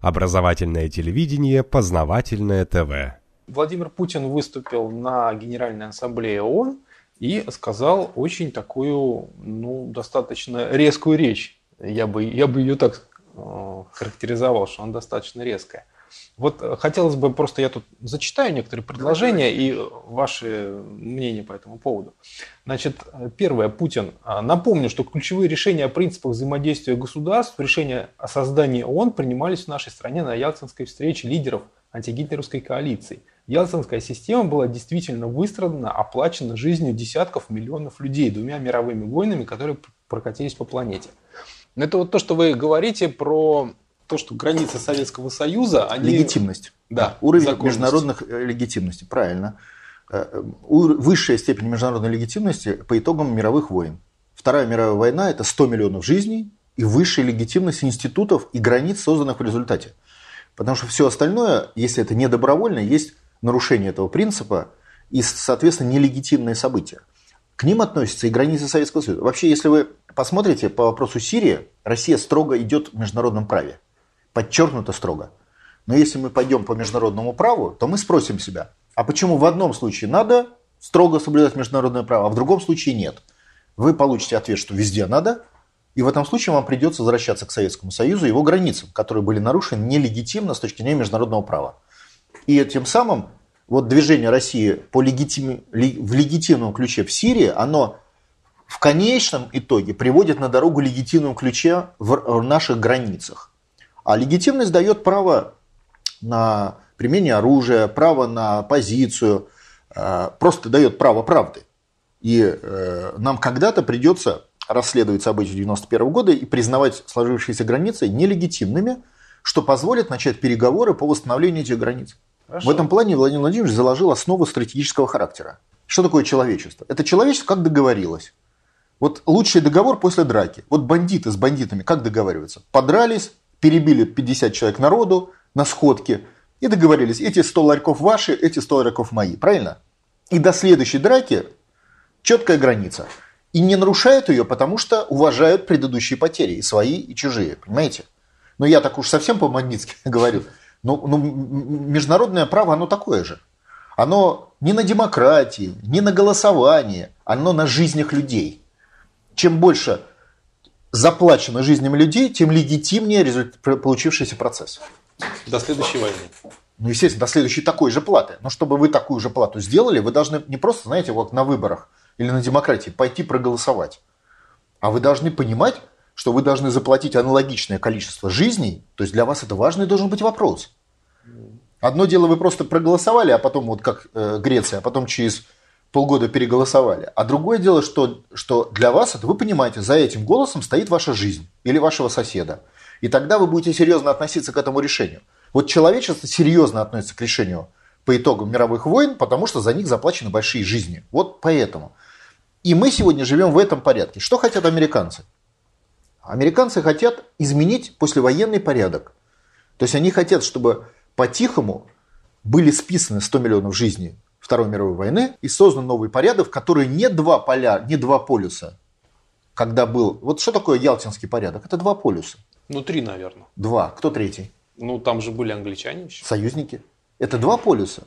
Образовательное телевидение, познавательное ТВ. Владимир Путин выступил на Генеральной Ассамблее ООН и сказал очень такую, ну, достаточно резкую речь. Я бы, я бы ее так э, характеризовал, что она достаточно резкая. Вот э, хотелось бы просто, я тут зачитаю некоторые предложения и ваши мнения по этому поводу. Значит, первое, Путин. Напомню, что ключевые решения о принципах взаимодействия государств, решения о создании ООН принимались в нашей стране на Ялтинской встрече лидеров антигитлеровской коалиции. Ялтинская система была действительно выстрадана, оплачена жизнью десятков миллионов людей двумя мировыми войнами, которые прокатились по планете. Это вот то, что вы говорите про то, что границы Советского Союза, они... Легитимность. Да, Уровень международных э, легитимности, правильно. Э, высшая степень международной легитимности по итогам мировых войн. Вторая мировая война – это 100 миллионов жизней и высшая легитимность институтов и границ, созданных в результате. Потому что все остальное, если это не добровольно, есть нарушение этого принципа и, соответственно, нелегитимные события. К ним относятся и границы Советского Союза. Вообще, если вы посмотрите по вопросу Сирии, Россия строго идет в международном праве подчеркнуто строго. Но если мы пойдем по международному праву, то мы спросим себя, а почему в одном случае надо строго соблюдать международное право, а в другом случае нет? Вы получите ответ, что везде надо, и в этом случае вам придется возвращаться к Советскому Союзу его границам, которые были нарушены нелегитимно с точки зрения международного права. И тем самым вот движение России по легитим... в легитимном ключе в Сирии, оно в конечном итоге приводит на дорогу легитимном ключе в наших границах. А легитимность дает право на применение оружия, право на позицию, э, просто дает право правды. И э, нам когда-то придется расследовать события 1991 года и признавать сложившиеся границы нелегитимными, что позволит начать переговоры по восстановлению этих границ. Хорошо. В этом плане Владимир Владимирович заложил основу стратегического характера. Что такое человечество? Это человечество как договорилось. Вот лучший договор после драки. Вот бандиты с бандитами как договариваются? Подрались, перебили 50 человек народу на сходке и договорились, эти 100 ларьков ваши, эти 100 ларьков мои, правильно? И до следующей драки четкая граница. И не нарушают ее, потому что уважают предыдущие потери, и свои, и чужие, понимаете? Но я так уж совсем по-магнитски говорю. Но, но международное право, оно такое же. Оно не на демократии, не на голосовании, оно на жизнях людей. Чем больше заплачено жизнями людей, тем легитимнее результат, получившийся процесс. До следующей войны. Ну, естественно, до следующей такой же платы. Но чтобы вы такую же плату сделали, вы должны не просто, знаете, вот на выборах или на демократии пойти проголосовать, а вы должны понимать, что вы должны заплатить аналогичное количество жизней, то есть для вас это важный должен быть вопрос. Одно дело, вы просто проголосовали, а потом, вот как э, Греция, а потом через полгода переголосовали. А другое дело, что, что для вас, это вы понимаете, за этим голосом стоит ваша жизнь или вашего соседа. И тогда вы будете серьезно относиться к этому решению. Вот человечество серьезно относится к решению по итогам мировых войн, потому что за них заплачены большие жизни. Вот поэтому. И мы сегодня живем в этом порядке. Что хотят американцы? Американцы хотят изменить послевоенный порядок. То есть они хотят, чтобы по-тихому были списаны 100 миллионов жизней Второй мировой войны и создан новый порядок, в который не два поля, не два полюса, когда был... Вот что такое Ялтинский порядок? Это два полюса. Ну, три, наверное. Два. Кто третий? Ну, там же были англичане еще. Союзники. Это два полюса.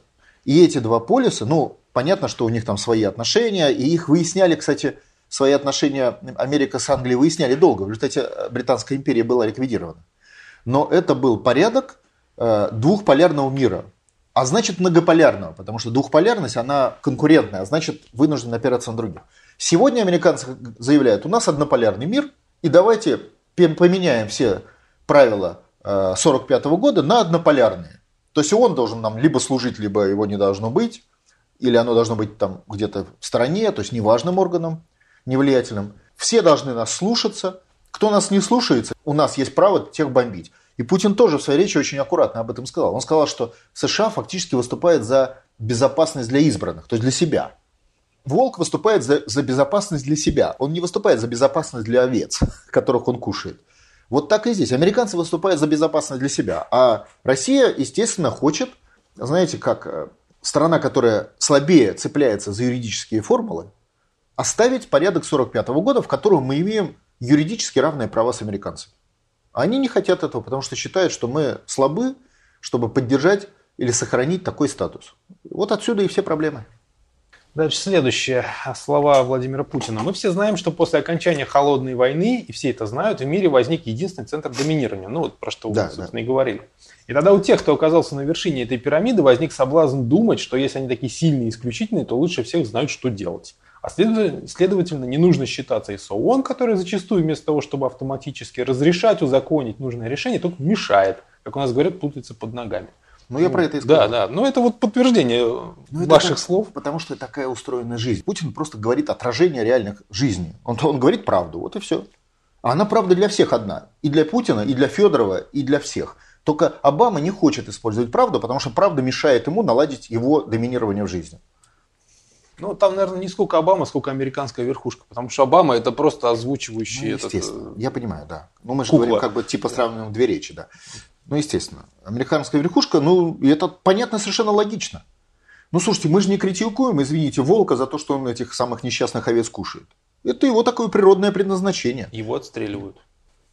И эти два полюса, ну, понятно, что у них там свои отношения, и их выясняли, кстати, свои отношения Америка с Англией выясняли долго. В результате Британская империя была ликвидирована. Но это был порядок э, двухполярного мира а значит многополярного, потому что двухполярность, она конкурентная, а значит вынужден опираться на других. Сегодня американцы заявляют, у нас однополярный мир, и давайте поменяем все правила 1945 э, года на однополярные. То есть он должен нам либо служить, либо его не должно быть, или оно должно быть там где-то в стороне, то есть неважным органом, невлиятельным. Все должны нас слушаться. Кто нас не слушается, у нас есть право тех бомбить. И Путин тоже в своей речи очень аккуратно об этом сказал. Он сказал, что США фактически выступает за безопасность для избранных, то есть для себя. Волк выступает за, за безопасность для себя. Он не выступает за безопасность для овец, которых он кушает. Вот так и здесь. Американцы выступают за безопасность для себя. А Россия, естественно, хочет, знаете, как э, страна, которая слабее цепляется за юридические формулы, оставить порядок 45 года, в котором мы имеем юридически равные права с американцами. Они не хотят этого, потому что считают, что мы слабы, чтобы поддержать или сохранить такой статус. Вот отсюда и все проблемы. Дальше следующие слова Владимира Путина. Мы все знаем, что после окончания холодной войны, и все это знают, в мире возник единственный центр доминирования. Ну, вот про что вы, да, собственно, да. и говорили. И тогда у тех, кто оказался на вершине этой пирамиды, возник соблазн думать, что если они такие сильные и исключительные, то лучше всех знают, что делать. А следовательно, не нужно считаться и с ООН, который зачастую вместо того, чтобы автоматически разрешать, узаконить нужное решение, только мешает. Как у нас говорят, путается под ногами. Ну, я про это и сказал. Да, да. Но это вот подтверждение Но ваших так, слов. Потому что такая устроена жизнь. Путин просто говорит отражение реальных жизней. Он, он говорит правду, вот и все. А она правда для всех одна. И для Путина, и для Федорова, и для всех. Только Обама не хочет использовать правду, потому что правда мешает ему наладить его доминирование в жизни. Ну, там, наверное, не сколько Обама, сколько американская верхушка. Потому что Обама это просто озвучивающий ну, естественно. Этот, я понимаю, да. Ну, мы же кукла. говорим, как бы типа сравниваем две речи, да. Ну, естественно. Американская верхушка, ну, это понятно, совершенно логично. Ну, слушайте, мы же не критикуем, извините, волка за то, что он этих самых несчастных овец кушает. Это его такое природное предназначение. Его отстреливают.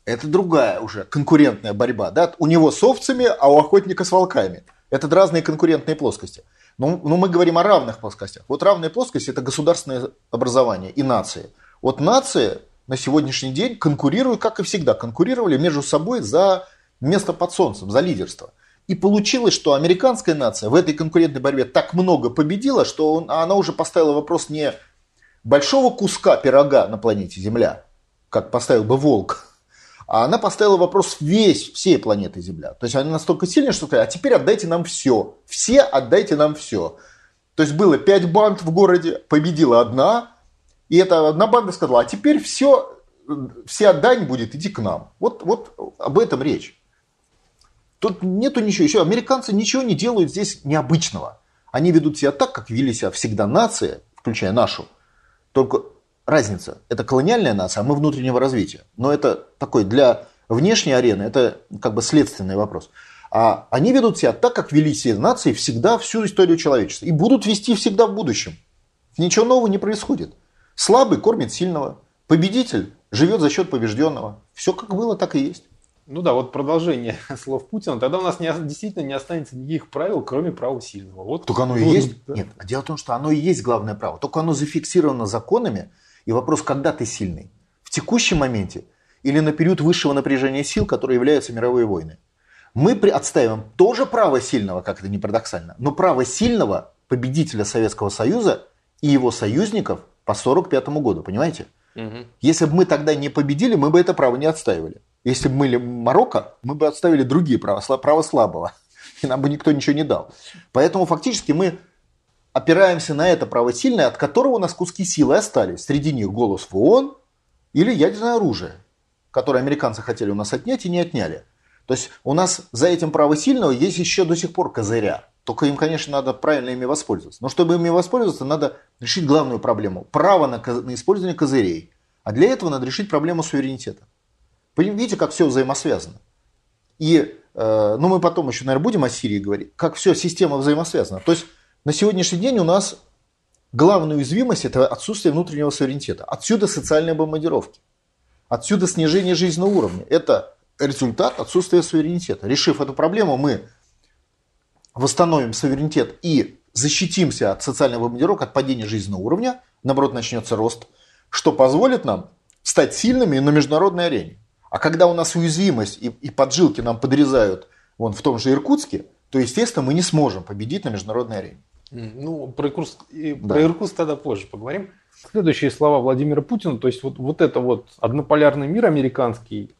Это другая уже конкурентная борьба. Да? У него с овцами, а у охотника с волками. Это разные конкурентные плоскости. Но, но мы говорим о равных плоскостях. Вот равная плоскость – это государственное образование и нации. Вот нации на сегодняшний день конкурируют, как и всегда, конкурировали между собой за место под солнцем, за лидерство. И получилось, что американская нация в этой конкурентной борьбе так много победила, что он, она уже поставила вопрос не большого куска пирога на планете Земля, как поставил бы волк, а она поставила вопрос весь, всей планеты Земля. То есть она настолько сильная, что сказала, а теперь отдайте нам все. Все отдайте нам все. То есть было пять банд в городе, победила одна, и эта одна банда сказала, а теперь все, вся дань будет идти к нам. Вот, вот об этом речь. Тут нету ничего. Еще американцы ничего не делают здесь необычного. Они ведут себя так, как вели себя всегда нация, включая нашу. Только разница. Это колониальная нация, а мы внутреннего развития. Но это такой для внешней арены, это как бы следственный вопрос. А они ведут себя так, как вели все нации всегда всю историю человечества. И будут вести всегда в будущем. Ничего нового не происходит. Слабый кормит сильного. Победитель живет за счет побежденного. Все как было, так и есть. Ну да, вот продолжение слов Путина. Тогда у нас не, действительно не останется никаких правил, кроме права сильного. Вот Только оно и есть. Да. Нет, дело в том, что оно и есть главное право. Только оно зафиксировано законами. И вопрос, когда ты сильный? В текущем моменте или на период высшего напряжения сил, которые являются мировые войны? Мы отстаиваем тоже право сильного, как это не парадоксально, но право сильного победителя Советского Союза и его союзников по 1945 году, понимаете? Угу. Если бы мы тогда не победили, мы бы это право не отстаивали. Если бы мы Марокко, мы бы отставили другие права, право слабого. И нам бы никто ничего не дал. Поэтому фактически мы опираемся на это право сильное, от которого у нас куски силы остались. Среди них голос в ООН или ядерное оружие, которое американцы хотели у нас отнять и не отняли. То есть у нас за этим право сильного есть еще до сих пор козыря. Только им, конечно, надо правильно ими воспользоваться. Но чтобы ими воспользоваться, надо решить главную проблему. Право на, на использование козырей. А для этого надо решить проблему суверенитета. Видите, как все взаимосвязано. И э, ну, мы потом еще, наверное, будем о Сирии говорить, как все, система взаимосвязана. То есть на сегодняшний день у нас главная уязвимость – это отсутствие внутреннего суверенитета. Отсюда социальные бомбардировки. Отсюда снижение жизненного уровня. Это результат отсутствия суверенитета. Решив эту проблему, мы восстановим суверенитет и защитимся от социальных бомбардировок, от падения жизненного уровня, наоборот, начнется рост, что позволит нам стать сильными на международной арене. А когда у нас уязвимость и, и поджилки нам подрезают вон в том же Иркутске, то, естественно, мы не сможем победить на международной арене. Ну, про Иркутск, да. про Иркутск тогда позже поговорим. Следующие слова Владимира Путина, то есть вот, вот это вот однополярный мир американский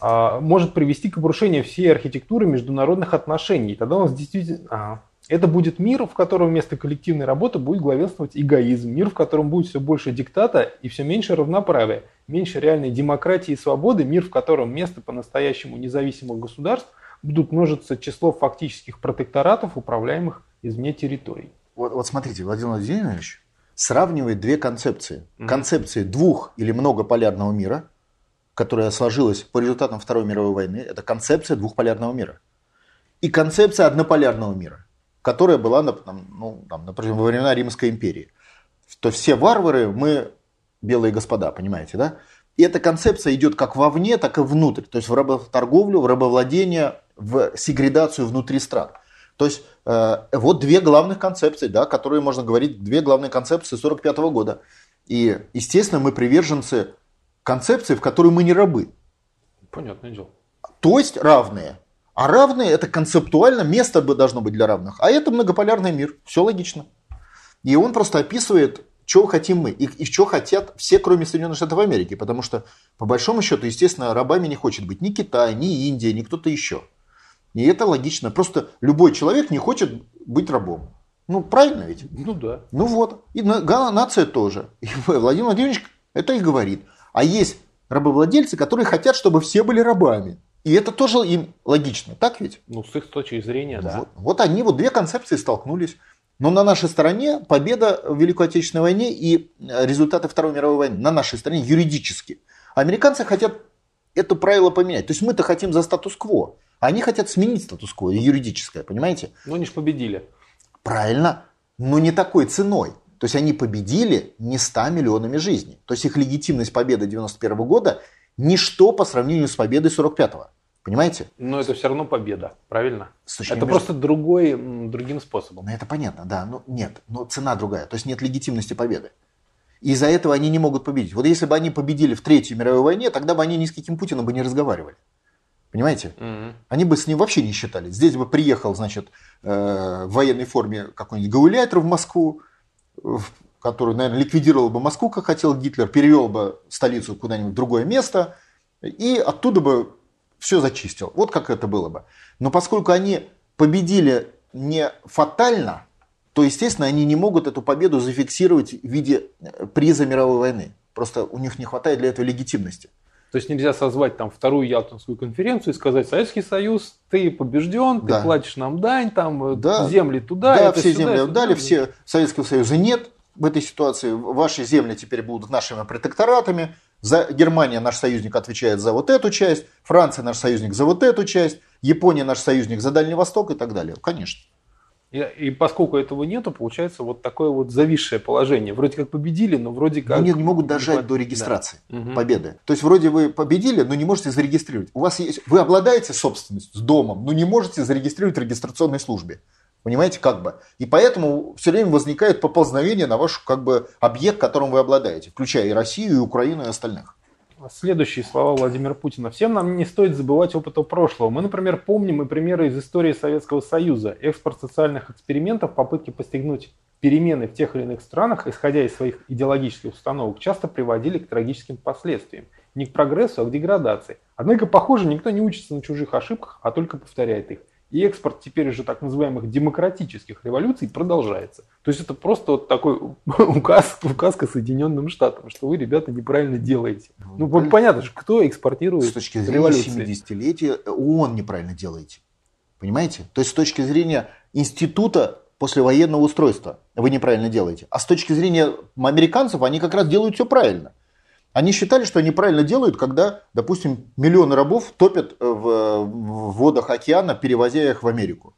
а, может привести к обрушению всей архитектуры международных отношений. Тогда у нас действительно... А, это будет мир, в котором вместо коллективной работы будет главенствовать эгоизм, мир, в котором будет все больше диктата и все меньше равноправия, меньше реальной демократии и свободы, мир, в котором место по-настоящему независимых государств будут множиться число фактических протекторатов, управляемых извне территорий. Вот, вот смотрите, Владимир Владимирович сравнивает две концепции. Mm-hmm. Концепции двух- или многополярного мира, которая сложилась по результатам Второй мировой войны, это концепция двухполярного мира. И концепция однополярного мира, которая была, ну, там, например, во времена Римской империи. То все варвары, мы белые господа, понимаете, да? И эта концепция идет как вовне, так и внутрь. То есть в работорговлю, в рабовладение, в сегрегацию внутри стран. То есть э, вот две главных концепции, да, которые можно говорить, две главные концепции 45 года. И, естественно, мы приверженцы концепции, в которой мы не рабы. Понятное дело. То есть равные. А равные это концептуально место должно быть для равных. А это многополярный мир. Все логично. И он просто описывает, что хотим мы и, и что хотят все, кроме Соединенных Штатов Америки. Потому что, по большому счету, естественно, рабами не хочет быть ни Китай, ни Индия, ни кто-то еще. И это логично. Просто любой человек не хочет быть рабом. Ну, правильно ведь? Ну да. Ну вот. И нация тоже. И Владимир Владимирович это и говорит. А есть рабовладельцы, которые хотят, чтобы все были рабами. И это тоже им логично, так ведь? Ну, с их точки зрения, да. Вот, вот они, вот две концепции столкнулись. Но на нашей стороне победа в Великой Отечественной войне и результаты Второй мировой войны на нашей стороне юридически. Американцы хотят это правило поменять. То есть мы-то хотим за статус-кво. Они хотят сменить статус-кво юридическое, понимаете? Ну, они же победили. Правильно, но не такой ценой. То есть они победили не 100 миллионами жизней. То есть их легитимность победы 91 года ничто по сравнению с победой 45-го. Понимаете? Но это все равно победа, правильно? Это между... просто другой, другим способом. Ну, это понятно, да. Но нет, но цена другая. То есть нет легитимности победы. И из-за этого они не могут победить. Вот если бы они победили в Третьей мировой войне, тогда бы они ни с каким Путиным бы не разговаривали. Понимаете? Mm-hmm. Они бы с ним вообще не считали. Здесь бы приехал, значит, э, в военной форме какой-нибудь гауляйтер в Москву, который, наверное, ликвидировал бы Москву, как хотел Гитлер, перевел бы столицу куда-нибудь в другое место, и оттуда бы все зачистил. Вот как это было бы. Но поскольку они победили не фатально, то, естественно, они не могут эту победу зафиксировать в виде э, приза мировой войны. Просто у них не хватает для этого легитимности. То есть нельзя созвать там вторую Ялтинскую конференцию и сказать, Советский Союз, ты побежден, да. ты платишь нам дань, там э, да. земли туда. Да, все сюда, земли отдали, все Советского Союза нет в этой ситуации. Ваши земли теперь будут нашими протекторатами. За Германия наш союзник отвечает за вот эту часть, Франция наш союзник за вот эту часть, Япония наш союзник за Дальний Восток и так далее. Конечно. И, и поскольку этого нету, получается вот такое вот зависшее положение. Вроде как победили, но вроде как... Но не, не могут дожать до регистрации да. победы. То есть вроде вы победили, но не можете зарегистрировать. У вас есть, вы обладаете собственностью с домом, но не можете зарегистрировать в регистрационной службе. Понимаете, как бы. И поэтому все время возникает поползновение на ваш как бы, объект, которым вы обладаете, включая и Россию, и Украину, и остальных. Следующие слова Владимира Путина. Всем нам не стоит забывать опыта прошлого. Мы, например, помним и примеры из истории Советского Союза. Экспорт социальных экспериментов, попытки постигнуть перемены в тех или иных странах, исходя из своих идеологических установок, часто приводили к трагическим последствиям. Не к прогрессу, а к деградации. Однако, похоже, никто не учится на чужих ошибках, а только повторяет их. И экспорт теперь уже так называемых демократических революций продолжается. То есть это просто вот такой указ, указка Соединенным Штатам, что вы, ребята, неправильно делаете. Ну, ну понятно же, кто экспортирует С точки зрения революции. 70-летия ООН неправильно делаете. Понимаете? То есть с точки зрения института послевоенного устройства вы неправильно делаете. А с точки зрения американцев они как раз делают все правильно. Они считали, что они правильно делают, когда, допустим, миллионы рабов топят э, в, водах океана, перевозя их в Америку.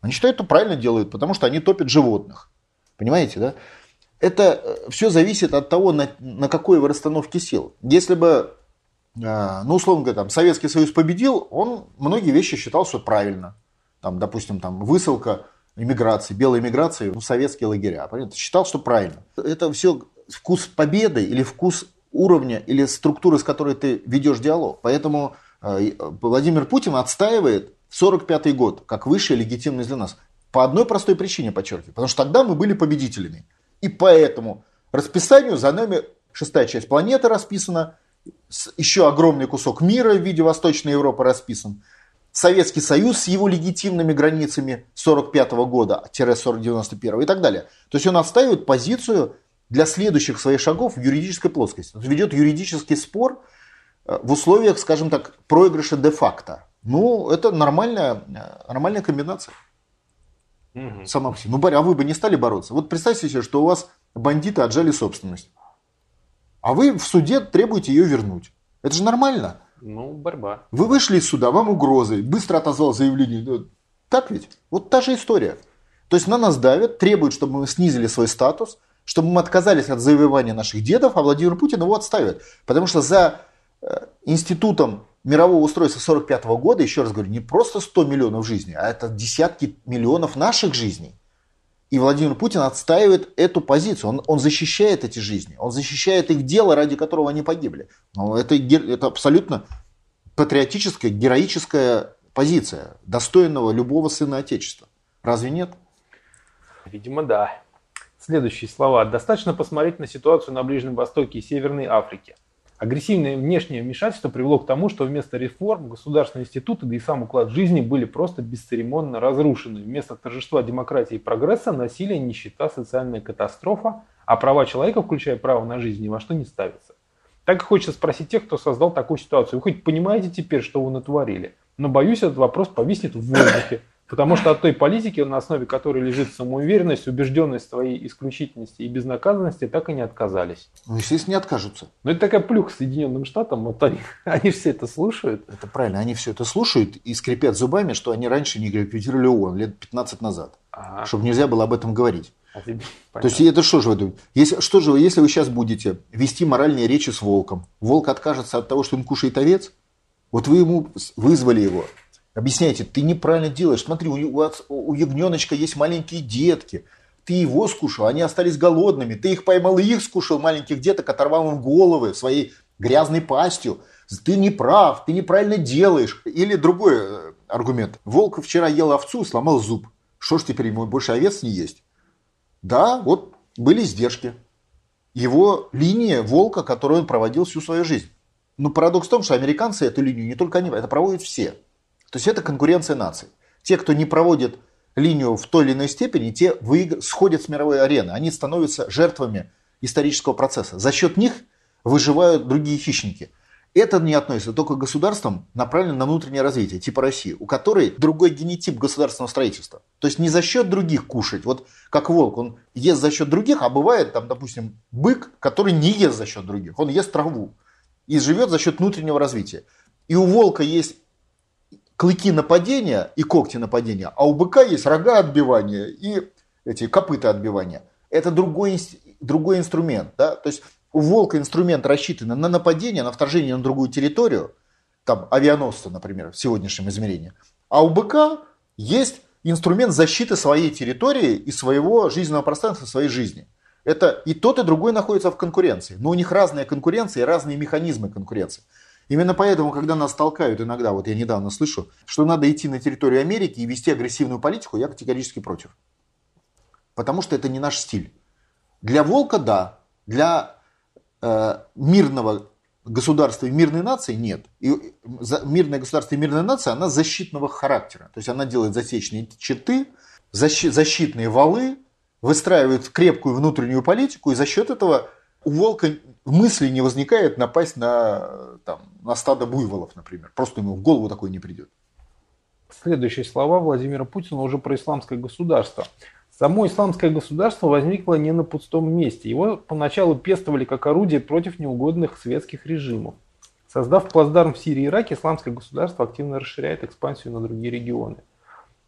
Они считают, что правильно делают, потому что они топят животных. Понимаете, да? Это э, все зависит от того, на, на какой вы расстановке сил. Если бы, э, ну, условно говоря, там, Советский Союз победил, он многие вещи считал, что правильно. Там, допустим, там, высылка иммиграции, белой иммиграции в советские лагеря. Понятно? Считал, что правильно. Это все вкус победы или вкус уровня или структуры, с которой ты ведешь диалог. Поэтому э, Владимир Путин отстаивает 45 год как высшая легитимность для нас. По одной простой причине, подчеркиваю. Потому что тогда мы были победителями. И поэтому расписанию за нами шестая часть планеты расписана, еще огромный кусок мира в виде Восточной Европы расписан. Советский Союз с его легитимными границами 45 года-91 и так далее. То есть он отстаивает позицию для следующих своих шагов в юридической плоскости. Ведет юридический спор э, в условиях, скажем так, проигрыша де-факто. Ну, это нормальная, э, нормальная комбинация. Угу. Сама по себе. Ну, Барри, а вы бы не стали бороться? Вот представьте себе, что у вас бандиты отжали собственность. А вы в суде требуете ее вернуть. Это же нормально. Ну, борьба. Вы вышли из суда, вам угрозы, быстро отозвал заявление. Ну, так ведь? Вот та же история. То есть на нас давят, требуют, чтобы мы снизили свой статус, чтобы мы отказались от завоевания наших дедов, а Владимир Путин его отставит. Потому что за э, институтом мирового устройства 45 года, еще раз говорю, не просто 100 миллионов жизней, а это десятки миллионов наших жизней. И Владимир Путин отстаивает эту позицию. Он, он защищает эти жизни. Он защищает их дело, ради которого они погибли. Но это, это абсолютно патриотическая, героическая позиция, достойного любого сына Отечества. Разве нет? Видимо, да. Следующие слова. Достаточно посмотреть на ситуацию на Ближнем Востоке и Северной Африке. Агрессивное внешнее вмешательство привело к тому, что вместо реформ государственные институты, да и сам уклад жизни были просто бесцеремонно разрушены. Вместо торжества демократии и прогресса насилие, нищета, социальная катастрофа, а права человека, включая право на жизнь, ни во что не ставятся. Так и хочется спросить тех, кто создал такую ситуацию. Вы хоть понимаете теперь, что вы натворили? Но боюсь, этот вопрос повиснет в воздухе. Потому что от той политики, на основе которой лежит самоуверенность, убежденность своей исключительности и безнаказанности, так и не отказались. Ну, естественно, не откажутся. Но это такая плюха Соединенным Штатам, вот они, они все это слушают. Это правильно, они все это слушают и скрипят зубами, что они раньше не ликвидировали ООН лет 15 назад. Ага. Чтобы нельзя было об этом говорить. А тебе, То есть это что же вы думаете? Если, что же вы, если вы сейчас будете вести моральные речи с волком, волк откажется от того, что он кушает овец, вот вы ему вызвали его, Объясняете, ты неправильно делаешь. Смотри, у, у, у ягненочка есть маленькие детки. Ты его скушал, они остались голодными. Ты их поймал и их скушал, маленьких деток, оторвал им головы своей грязной пастью. Ты не прав, ты неправильно делаешь. Или другой э, аргумент. Волк вчера ел овцу и сломал зуб. Что ж теперь ему больше овец не есть? Да, вот были издержки. Его линия волка, которую он проводил всю свою жизнь. Но парадокс в том, что американцы эту линию не только они, это проводят все. То есть это конкуренция наций. Те, кто не проводит линию в той или иной степени, те выиг... сходят с мировой арены. Они становятся жертвами исторического процесса. За счет них выживают другие хищники. Это не относится только к государствам, направленным на внутреннее развитие, типа России, у которой другой генетип государственного строительства. То есть не за счет других кушать. Вот как волк, он ест за счет других, а бывает, там, допустим, бык, который не ест за счет других. Он ест траву и живет за счет внутреннего развития. И у волка есть клыки нападения и когти нападения, а у быка есть рога отбивания и эти копыта отбивания. Это другой, другой инструмент. Да? То есть у волка инструмент рассчитан на нападение, на вторжение на другую территорию, там авианосца, например, в сегодняшнем измерении. А у быка есть инструмент защиты своей территории и своего жизненного пространства, своей жизни. Это и тот, и другой находится в конкуренции. Но у них разная конкуренция и разные механизмы конкуренции. Именно поэтому, когда нас толкают иногда, вот я недавно слышу, что надо идти на территорию Америки и вести агрессивную политику, я категорически против. Потому что это не наш стиль. Для волка да, для э, мирного государства и мирной нации нет. И за, мирное государство и мирная нация, она защитного характера. То есть она делает засечные щиты, защи, защитные валы, выстраивает крепкую внутреннюю политику, и за счет этого у волка мысли не возникает напасть на, там, на стадо буйволов, например. Просто ему в голову такое не придет. Следующие слова Владимира Путина уже про исламское государство. Само исламское государство возникло не на пустом месте. Его поначалу пестовали как орудие против неугодных светских режимов. Создав плацдарм в Сирии и Ираке, исламское государство активно расширяет экспансию на другие регионы.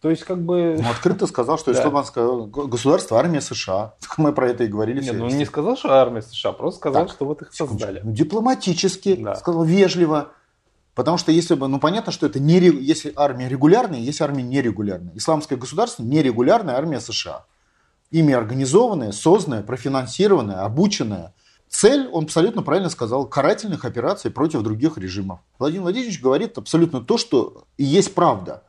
То есть, как бы... Ну, открыто сказал, что да. государство армия США. Мы про это и говорили. Нет, ну он не сказал, что армия США, просто сказал, так, что вот их создали. Ну, дипломатически, да. сказал вежливо. Потому что если бы, ну понятно, что это не, если армия регулярная, есть армия нерегулярная. Исламское государство нерегулярная армия США. Ими организованная, созданная, профинансированная, обученная. Цель, он абсолютно правильно сказал, карательных операций против других режимов. Владимир Владимирович говорит абсолютно то, что и есть правда.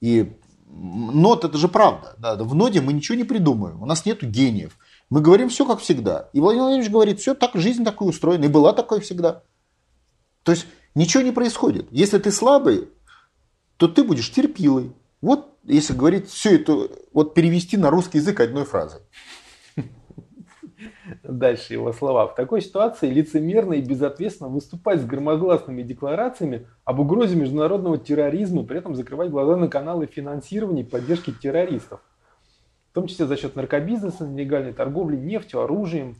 И нот это же правда. Да, в ноде мы ничего не придумаем. У нас нет гениев. Мы говорим все как всегда. И Владимир Владимирович говорит, все так, жизнь такой устроена. И была такой всегда. То есть ничего не происходит. Если ты слабый, то ты будешь терпилой. Вот если говорить все это, вот перевести на русский язык одной фразой. Дальше его слова. В такой ситуации лицемерно и безответственно выступать с громогласными декларациями об угрозе международного терроризма, при этом закрывать глаза на каналы финансирования и поддержки террористов. В том числе за счет наркобизнеса, нелегальной торговли нефтью, оружием,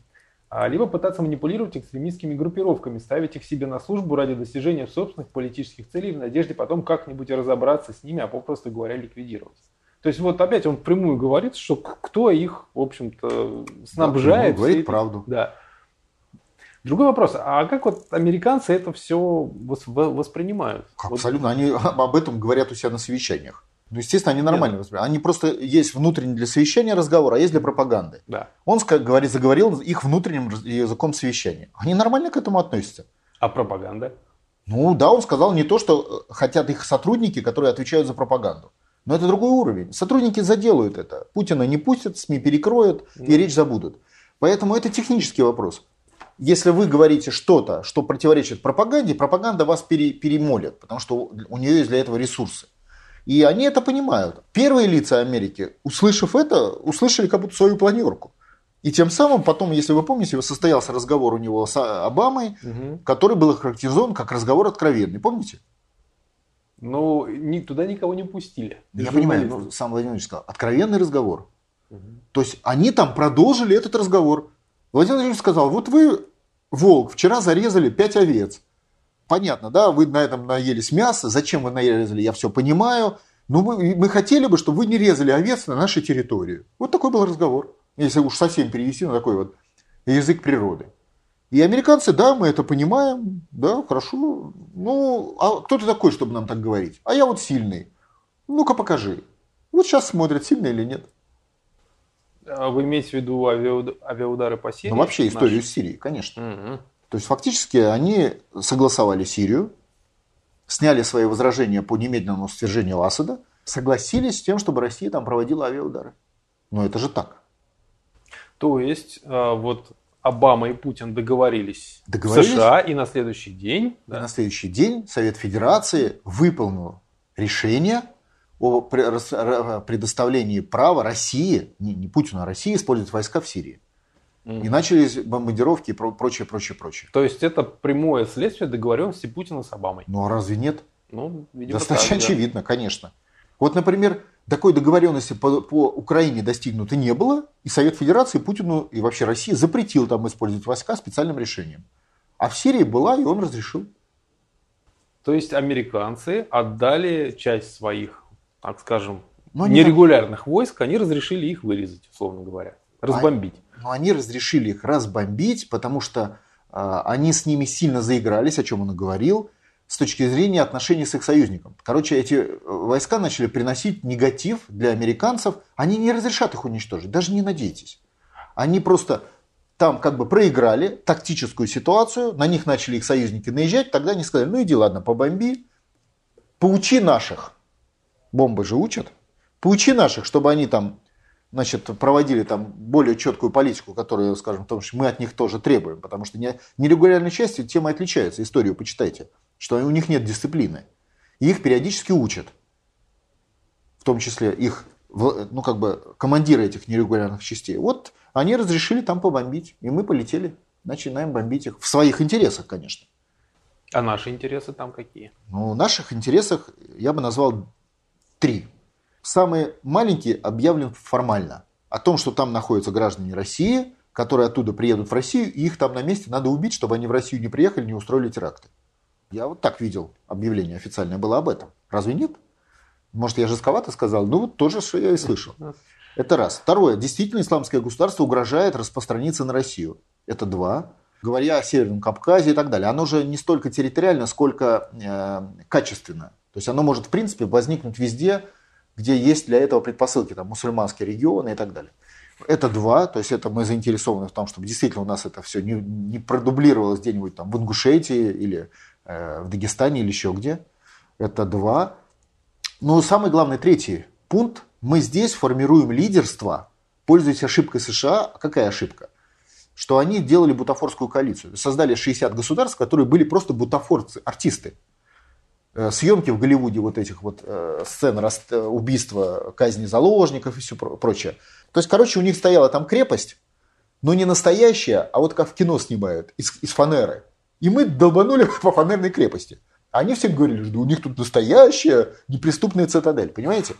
а, либо пытаться манипулировать экстремистскими группировками, ставить их себе на службу ради достижения собственных политических целей в надежде потом как-нибудь разобраться с ними, а попросту говоря ликвидировать. То есть вот опять он прямую говорит, что кто их, в общем-то, снабжает. Да, говорит этой- правду. Да. Другой вопрос, а как вот американцы это все воспринимают? Как Вот Абсолютно. Они об этом говорят у себя на совещаниях. Ну, естественно, они нормально воспринимают. Они просто есть внутренний для совещания разговор, а есть для пропаганды. Да. Он говорит, заговорил их внутренним языком совещания. Они нормально к этому относятся. А пропаганда? Ну да, он сказал не то, что э, хотят их сотрудники, которые отвечают за пропаганду. Но это другой уровень. Сотрудники заделают это. Путина не пустят, СМИ перекроют и речь забудут. Поэтому это технический вопрос. Если вы говорите что-то, что противоречит пропаганде, пропаганда вас пере- перемолит, потому что у нее есть для этого ресурсы. И они это понимают. Первые лица Америки, услышав это, услышали как будто свою планерку. И тем самым потом, если вы помните, состоялся разговор у него с Обамой, который был характеризован как разговор откровенный. Помните? Ну, ни- туда никого не пустили. Я понимаю, ну, сам Владимир Владимирович сказал, откровенный разговор. То есть они там продолжили этот разговор. Владимир Владимирович сказал, вот вы, волк, вчера зарезали пять овец. Понятно, да, вы на этом наелись мяса, зачем вы нарезали, я все понимаю. Но мы, мы хотели бы, чтобы вы не резали овец на нашей территории. Вот такой был разговор. Если уж совсем перевести на такой вот язык природы. И американцы, да, мы это понимаем, да, хорошо. Ну, а кто ты такой, чтобы нам так говорить? А я вот сильный. Ну-ка покажи. Вот сейчас смотрят, сильный или нет. А Вы имеете в виду авиауд- авиаудары по Сирии? Ну, вообще историю Наши? с Сирией, конечно. Мгм. То есть фактически они согласовали Сирию, сняли свои возражения по немедленному свержению Асада, согласились с тем, чтобы Россия там проводила авиаудары. Но это же так. То есть, а, вот Обама и Путин договорились, Договорились. в США, и на следующий день И да, на следующий день Совет Федерации выполнил решение о предоставлении права России, не, не Путину, а России использовать войска в Сирии. И начались бомбардировки и про- прочее, прочее, прочее. То есть это прямое следствие договоренности Путина с Обамой. Ну а разве нет? Ну, видимо, Достаточно так, да. очевидно, конечно. Вот, например, такой договоренности по, по Украине достигнуто не было, и Совет Федерации Путину и вообще России запретил там использовать войска специальным решением. А в Сирии была, и он разрешил. То есть американцы отдали часть своих, так скажем, Но они нерегулярных войск, они разрешили их вырезать, условно говоря, разбомбить. Но они разрешили их разбомбить, потому что а, они с ними сильно заигрались, о чем он и говорил, с точки зрения отношений с их союзником. Короче, эти э, войска начали приносить негатив для американцев. Они не разрешат их уничтожить, даже не надейтесь. Они просто там как бы проиграли тактическую ситуацию, на них начали их союзники наезжать, тогда они сказали, ну иди, ладно, побомби, поучи наших, бомбы же учат, поучи наших, чтобы они там значит, проводили там более четкую политику, которую, скажем, потому что мы от них тоже требуем, потому что не- нерегулярные части тем и отличаются, историю почитайте, что у них нет дисциплины. И их периодически учат, в том числе их, ну, как бы, командиры этих нерегулярных частей. Вот они разрешили там побомбить, и мы полетели, начинаем бомбить их. В своих интересах, конечно. А наши интересы там какие? Ну, в наших интересах я бы назвал три. Самый маленький объявлен формально. О том, что там находятся граждане России, которые оттуда приедут в Россию, и их там на месте надо убить, чтобы они в Россию не приехали, не устроили теракты. Я вот так видел объявление официальное было об этом. Разве нет? Может, я жестковато сказал? Ну, вот тоже, что я и слышал. Это раз. Второе. Действительно, исламское государство угрожает распространиться на Россию. Это два. Говоря о Северном Кавказе и так далее. Оно же не столько территориально, сколько э, качественно. То есть оно может, в принципе, возникнуть везде, где есть для этого предпосылки, там, мусульманские регионы и так далее. Это два, то есть это мы заинтересованы в том, чтобы действительно у нас это все не, не продублировалось где-нибудь там в Ингушетии или в Дагестане или еще где. Это два. Но самый главный третий пункт. Мы здесь формируем лидерство, пользуясь ошибкой США. Какая ошибка? Что они делали бутафорскую коалицию. Создали 60 государств, которые были просто бутафорцы, артисты. Э, Съемки в Голливуде вот этих вот э, сцен э, убийства, казни заложников и все про- прочее. То есть, короче, у них стояла там крепость, но не настоящая, а вот как в кино снимают, из, из фанеры. И мы долбанули по фанерной крепости. Они всем говорили, что у них тут настоящая неприступная цитадель, понимаете?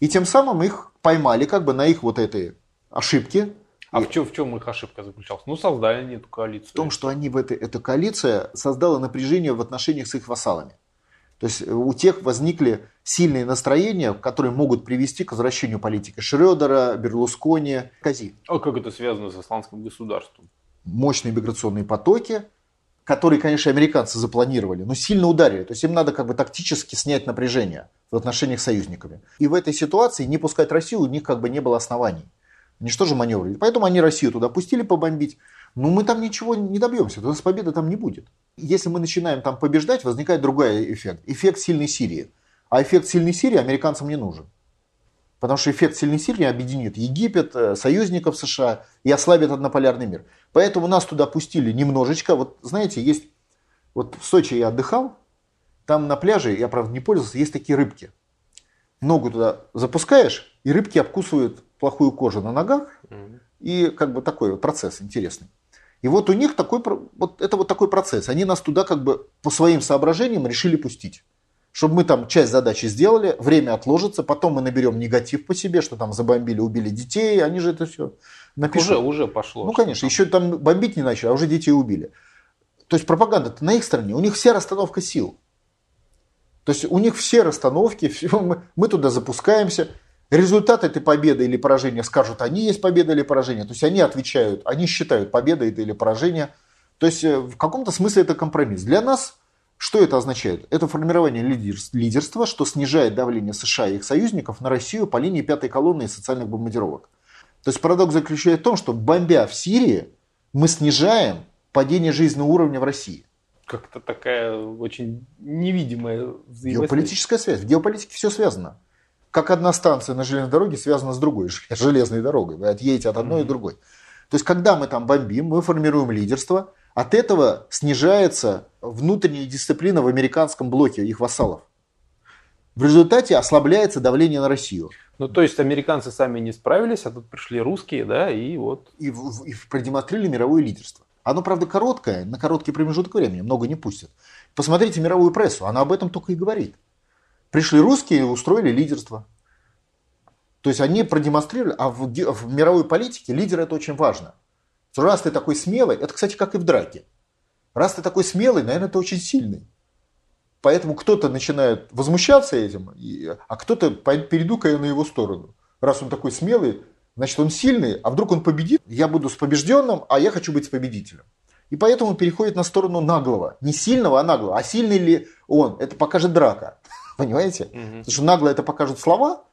И тем самым их поймали как бы на их вот этой ошибке. А И в, чем, в чем их ошибка заключалась? Ну, создали они эту коалицию. в том, что они в этой, эта коалиция создала напряжение в отношениях с их вассалами. То есть у тех возникли сильные настроения, которые могут привести к возвращению политики Шредера, Берлускони, Кази. А как это связано с исламским государством? Мощные миграционные потоки, которые, конечно, американцы запланировали, но сильно ударили. То есть им надо как бы тактически снять напряжение в отношениях с союзниками. И в этой ситуации не пускать Россию у них как бы не было оснований. Они что же маневрили? Поэтому они Россию туда пустили побомбить. Но мы там ничего не добьемся, у нас победы там не будет. Если мы начинаем там побеждать, возникает другой эффект. Эффект сильной Сирии. А эффект сильной Сирии американцам не нужен. Потому что эффект сильной Сирии объединит Египет, э, союзников США и ослабит однополярный мир. Поэтому нас туда пустили немножечко. Вот знаете, есть... Вот в Сочи я отдыхал, там на пляже, я правда не пользовался, есть такие рыбки. Ногу туда запускаешь, и рыбки обкусывают плохую кожу на ногах. И как бы такой вот процесс интересный. И вот у них такой, вот это вот такой процесс. Они нас туда как бы по своим соображениям решили пустить. Чтобы мы там часть задачи сделали, время отложится, потом мы наберем негатив по себе, что там забомбили, убили детей, они же это все напишут. Уже, уже пошло. Ну, конечно, еще там бомбить не начали, а уже детей убили. То есть пропаганда на их стороне, у них вся расстановка сил. То есть у них все расстановки, все, мы, мы туда запускаемся, Результат этой победы или поражения скажут, они есть победа или поражение. То есть они отвечают, они считают, победа это или поражение. То есть э, в каком-то смысле это компромисс. Для нас что это означает? Это формирование лидерства, что снижает давление США и их союзников на Россию по линии пятой колонны и социальных бомбардировок. То есть парадокс заключается в том, что бомбя в Сирии, мы снижаем падение жизненного уровня в России. Как-то такая очень невидимая взаимосвязь. Геополитическая связь. В геополитике все связано как одна станция на железной дороге связана с другой железной дорогой. Вы отъедете от одной mm-hmm. и другой. То есть, когда мы там бомбим, мы формируем лидерство, от этого снижается внутренняя дисциплина в американском блоке их вассалов. В результате ослабляется давление на Россию. Ну, то есть, американцы сами не справились, а тут пришли русские, да, и вот... И, и продемонстрировали мировое лидерство. Оно, правда, короткое, на короткий промежуток времени, много не пустят. Посмотрите мировую прессу, она об этом только и говорит. Пришли русские и устроили лидерство. То есть они продемонстрировали, а в, в мировой политике лидер это очень важно. Раз ты такой смелый, это, кстати, как и в драке. Раз ты такой смелый, наверное, ты очень сильный. Поэтому кто-то начинает возмущаться этим, а кто-то перейду-ка я на его сторону. Раз он такой смелый, значит он сильный, а вдруг он победит, я буду с побежденным, а я хочу быть с победителем. И поэтому переходит на сторону наглого. Не сильного, а наглого. А сильный ли он, это покажет драка. Понимаете? Угу. Потому что нагло это покажут слова,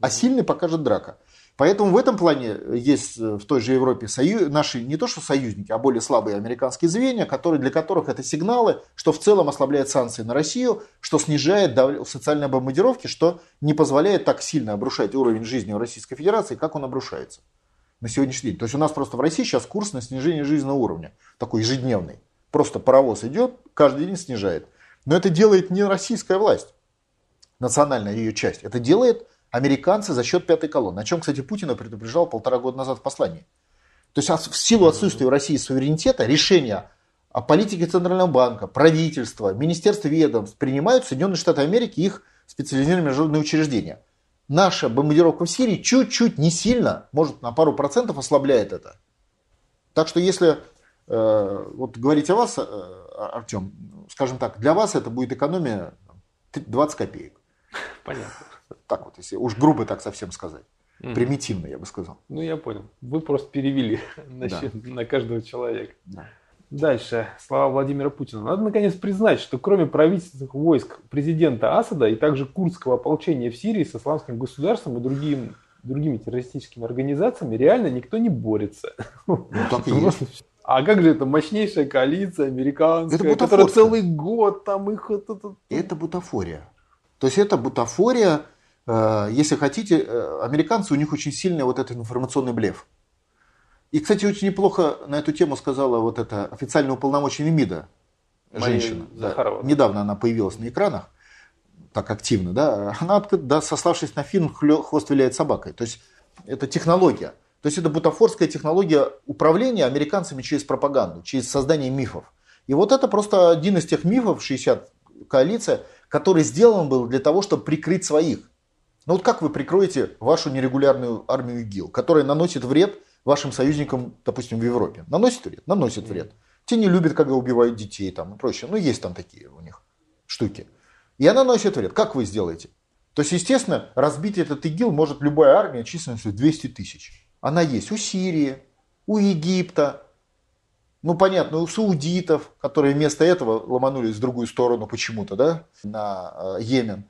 а сильный покажет драка. Поэтому в этом плане есть э, в той же Европе сою... наши не то что союзники, а более слабые американские звенья, которые, для которых это сигналы, что в целом ослабляет санкции на Россию, что снижает дав... социальные бомбардировки, что не позволяет так сильно обрушать уровень жизни в Российской Федерации, как он обрушается на сегодняшний день. То есть у нас просто в России сейчас курс на снижение жизненного уровня, такой ежедневный. Просто паровоз идет, каждый день снижает. Но это делает не российская власть, национальная ее часть. Это делает американцы за счет пятой колонны. О чем, кстати, Путина предупреждал полтора года назад в послании. То есть в силу отсутствия в России суверенитета решения о политике Центрального банка, правительства, Министерства ведомств принимают Соединенные Штаты Америки и их специализированные международные учреждения. Наша бомбардировка в Сирии чуть-чуть, не сильно, может на пару процентов ослабляет это. Так что если э, вот говорить о вас, э, Артем, скажем так, для вас это будет экономия 20 копеек. Понятно. Так вот, если уж грубо так совсем сказать. Угу. Примитивно, я бы сказал. Ну, я понял. Вы просто перевели на, да. на каждого человека. Да. Дальше. Слова Владимира Путина. Надо наконец признать, что кроме правительственных войск президента Асада и также курдского ополчения в Сирии с исламским государством и другим, другими террористическими организациями реально никто не борется. Ну, так и есть. А как же это мощнейшая коалиция американская, это которая целый год там их... Это бутафория. То есть это бутафория, если хотите, э, американцы, у них очень сильный вот этот информационный блеф. И, кстати, очень неплохо на эту тему сказала вот эта официальная уполномоченная МИДа женщина. Да. Недавно она появилась на экранах, так активно, да. Она, да, сославшись на фильм «Хвост виляет собакой». То есть это технология. То есть это бутафорская технология управления американцами через пропаганду, через создание мифов. И вот это просто один из тех мифов, 60 коалиция, который сделан был для того, чтобы прикрыть своих. Ну вот как вы прикроете вашу нерегулярную армию ИГИЛ, которая наносит вред вашим союзникам, допустим, в Европе? Наносит вред? Наносит вред. Те не любят, когда убивают детей там и прочее. Ну есть там такие у них штуки. И она наносит вред. Как вы сделаете? То есть, естественно, разбить этот ИГИЛ может любая армия численностью 200 тысяч. Она есть у Сирии, у Египта, ну, понятно, у саудитов, которые вместо этого ломанулись в другую сторону почему-то, да, на э, Йемен.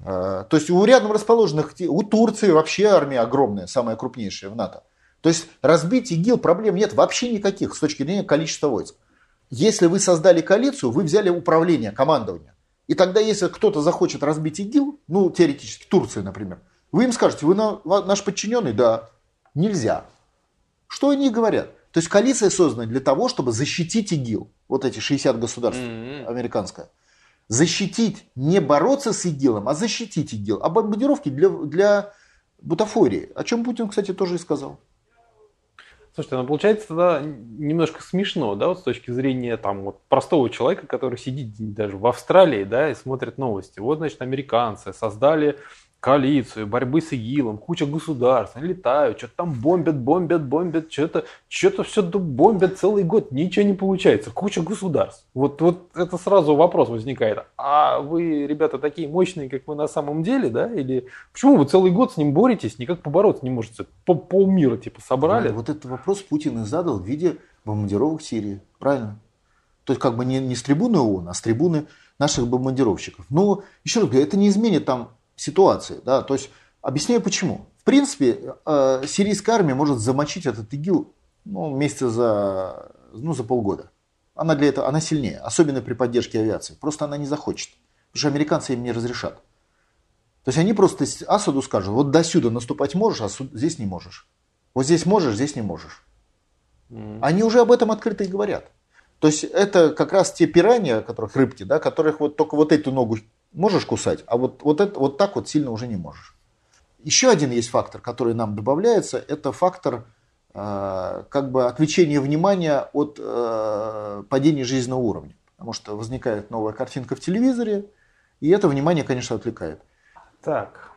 Э, то есть у рядом расположенных, у Турции вообще армия огромная, самая крупнейшая в НАТО. То есть разбить ИГИЛ проблем нет вообще никаких с точки зрения количества войск. Если вы создали коалицию, вы взяли управление, командование. И тогда, если кто-то захочет разбить ИГИЛ, ну, теоретически, Турция, например, вы им скажете, вы наш подчиненный? Да. Нельзя. Что они говорят? То есть коалиция создана для того, чтобы защитить ИГИЛ. Вот эти 60 государств mm-hmm. американское. Защитить, не бороться с ИГИЛом, а защитить ИГИЛ. А бомбардировки для, для бутафории. О чем Путин, кстати, тоже и сказал. Слушайте, ну получается тогда немножко смешно, да, вот с точки зрения там вот простого человека, который сидит даже в Австралии, да, и смотрит новости. Вот, значит, американцы создали коалицию, борьбы с ИГИЛом, куча государств, они летают, что-то там бомбят, бомбят, бомбят, что-то что все бомбят целый год, ничего не получается, куча государств. Вот, вот это сразу вопрос возникает. А вы, ребята, такие мощные, как вы на самом деле, да? Или почему вы целый год с ним боретесь, никак побороться не можете? По полмира типа собрали? Да, вот этот вопрос Путин и задал в виде бомбардировок Сирии, правильно? То есть как бы не, не с трибуны ООН, а с трибуны наших бомбардировщиков. Но еще раз говорю, это не изменит там ситуации. Да? То есть объясняю почему. В принципе, э, сирийская армия может замочить этот ИГИЛ ну, месяца за, ну, за полгода. Она для этого она сильнее, особенно при поддержке авиации. Просто она не захочет. Потому что американцы им не разрешат. То есть они просто Асаду скажут, вот до сюда наступать можешь, а здесь не можешь. Вот здесь можешь, здесь не можешь. Mm. Они уже об этом открыто и говорят. То есть это как раз те пираньи, которых рыбки, да, которых вот только вот эту ногу можешь кусать, а вот, вот, это, вот так вот сильно уже не можешь. Еще один есть фактор, который нам добавляется, это фактор э, как бы отвлечения внимания от э, падения жизненного уровня. Потому что возникает новая картинка в телевизоре, и это внимание, конечно, отвлекает. Так.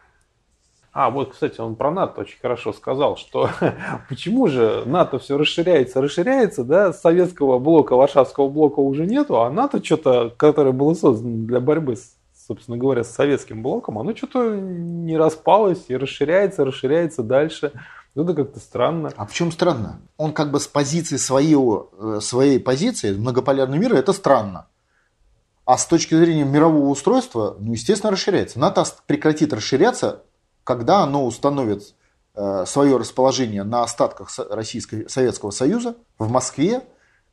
А, вот, кстати, он про НАТО очень хорошо сказал, что почему же НАТО все расширяется, расширяется, да, советского блока, Варшавского блока уже нету, а НАТО что-то, которое было создано для борьбы с собственно говоря, с советским блоком, оно что-то не распалось и расширяется, расширяется дальше. Ну, это как-то странно. А в чем странно? Он как бы с позиции своего, э, своей позиции многополярного мира, это странно. А с точки зрения мирового устройства, ну, естественно, расширяется. НАТО прекратит расширяться, когда оно установит э, свое расположение на остатках Российского Советского Союза в Москве,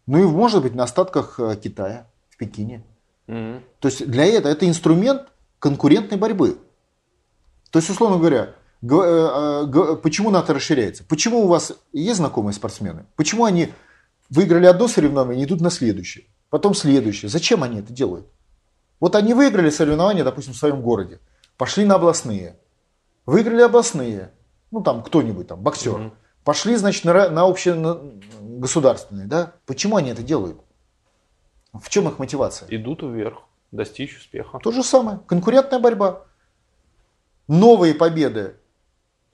ну и, может быть, на остатках э, Китая в Пекине. Mm-hmm. То есть для этого это инструмент конкурентной борьбы. То есть, условно говоря, э, э, почему НАТО расширяется? Почему у вас есть знакомые спортсмены? Почему они выиграли одно соревнование и идут на следующее? Потом следующее. Зачем они это делают? Вот они выиграли соревнования, допустим, в своем городе. Пошли на областные. Выиграли областные. Ну, там кто-нибудь, там, боксер. Mm-hmm. Пошли, значит, на, на общее на государственные. Да? Почему они это делают? В чем их мотивация? Идут вверх, достичь успеха. То же самое. Конкурентная борьба. Новые победы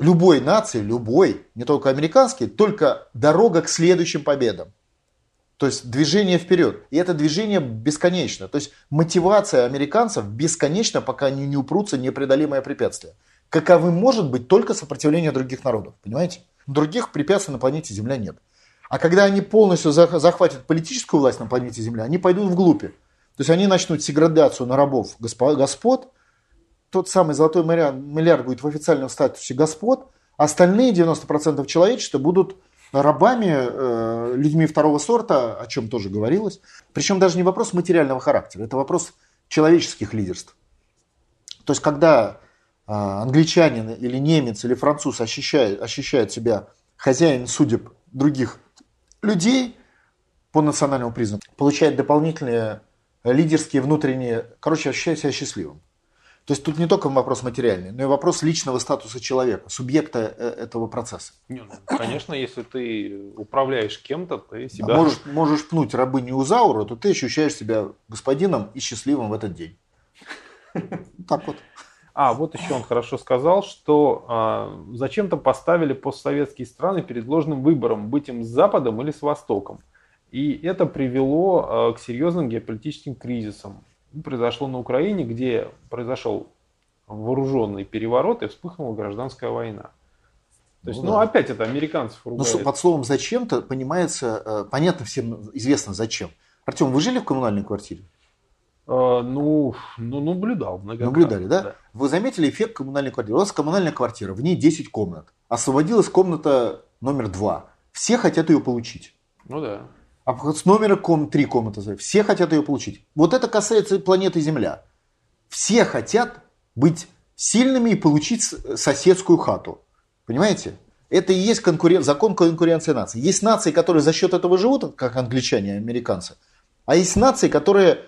любой нации, любой, не только американской, только дорога к следующим победам. То есть движение вперед. И это движение бесконечно. То есть мотивация американцев бесконечна, пока они не упрутся непреодолимое препятствие. Каковым может быть только сопротивление других народов. Понимаете? Других препятствий на планете Земля нет. А когда они полностью захватят политическую власть на планете Земля, они пойдут вглубь. То есть они начнут сеградацию на рабов господ, тот самый золотой миллиард будет в официальном статусе господ, а остальные 90% человечества будут рабами, э, людьми второго сорта, о чем тоже говорилось. Причем даже не вопрос материального характера, это вопрос человеческих лидерств. То есть когда э, англичанин или немец или француз ощущает, ощущает себя хозяин судеб других людей по национальному признаку получает дополнительные лидерские внутренние, короче, ощущает себя счастливым. То есть тут не только вопрос материальный, но и вопрос личного статуса человека, субъекта э, этого процесса. Не, ну, конечно, если ты управляешь кем-то, ты себя... А можешь, можешь пнуть рабыню Узауру, то ты ощущаешь себя господином и счастливым в этот день. Так вот. А, вот еще он хорошо сказал, что а, зачем-то поставили постсоветские страны перед ложным выбором, быть им с Западом или с Востоком. И это привело а, к серьезным геополитическим кризисам. произошло на Украине, где произошел вооруженный переворот и вспыхнула гражданская война. То есть, ну, ну опять это американцев ругают. Но под словом «зачем»-то понимается, э, понятно всем, известно зачем. Артем, вы жили в коммунальной квартире? А, ну, ну, наблюдал Наблюдали, да? да? Вы заметили эффект коммунальной квартиры? У вас коммунальная квартира, в ней 10 комнат. Освободилась комната номер 2. Все хотят ее получить. Ну да. А с номера ком, 3 комнаты, все хотят ее получить. Вот это касается планеты Земля. Все хотят быть сильными и получить соседскую хату. Понимаете? Это и есть конкурен... закон конкуренции наций. Есть нации, которые за счет этого живут, как англичане и американцы. А есть нации, которые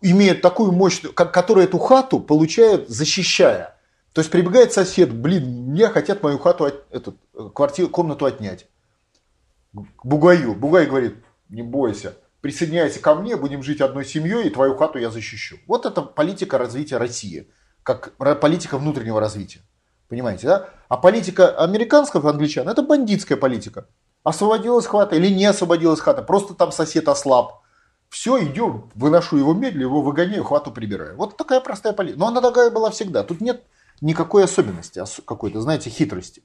имеют такую мощную, как, которые эту хату получают, защищая. То есть прибегает сосед, блин, мне хотят мою хату, эту, квартиру, комнату отнять. Бугаю. Бугай говорит, не бойся, присоединяйся ко мне, будем жить одной семьей, и твою хату я защищу. Вот это политика развития России, как политика внутреннего развития. Понимаете, да? А политика американского англичан – это бандитская политика. Освободилась хата или не освободилась хата, просто там сосед ослаб. Все, идем, выношу его медленно, его выгоняю, хвату прибираю. Вот такая простая политика. Но она такая была всегда. Тут нет никакой особенности, какой-то, знаете, хитрости.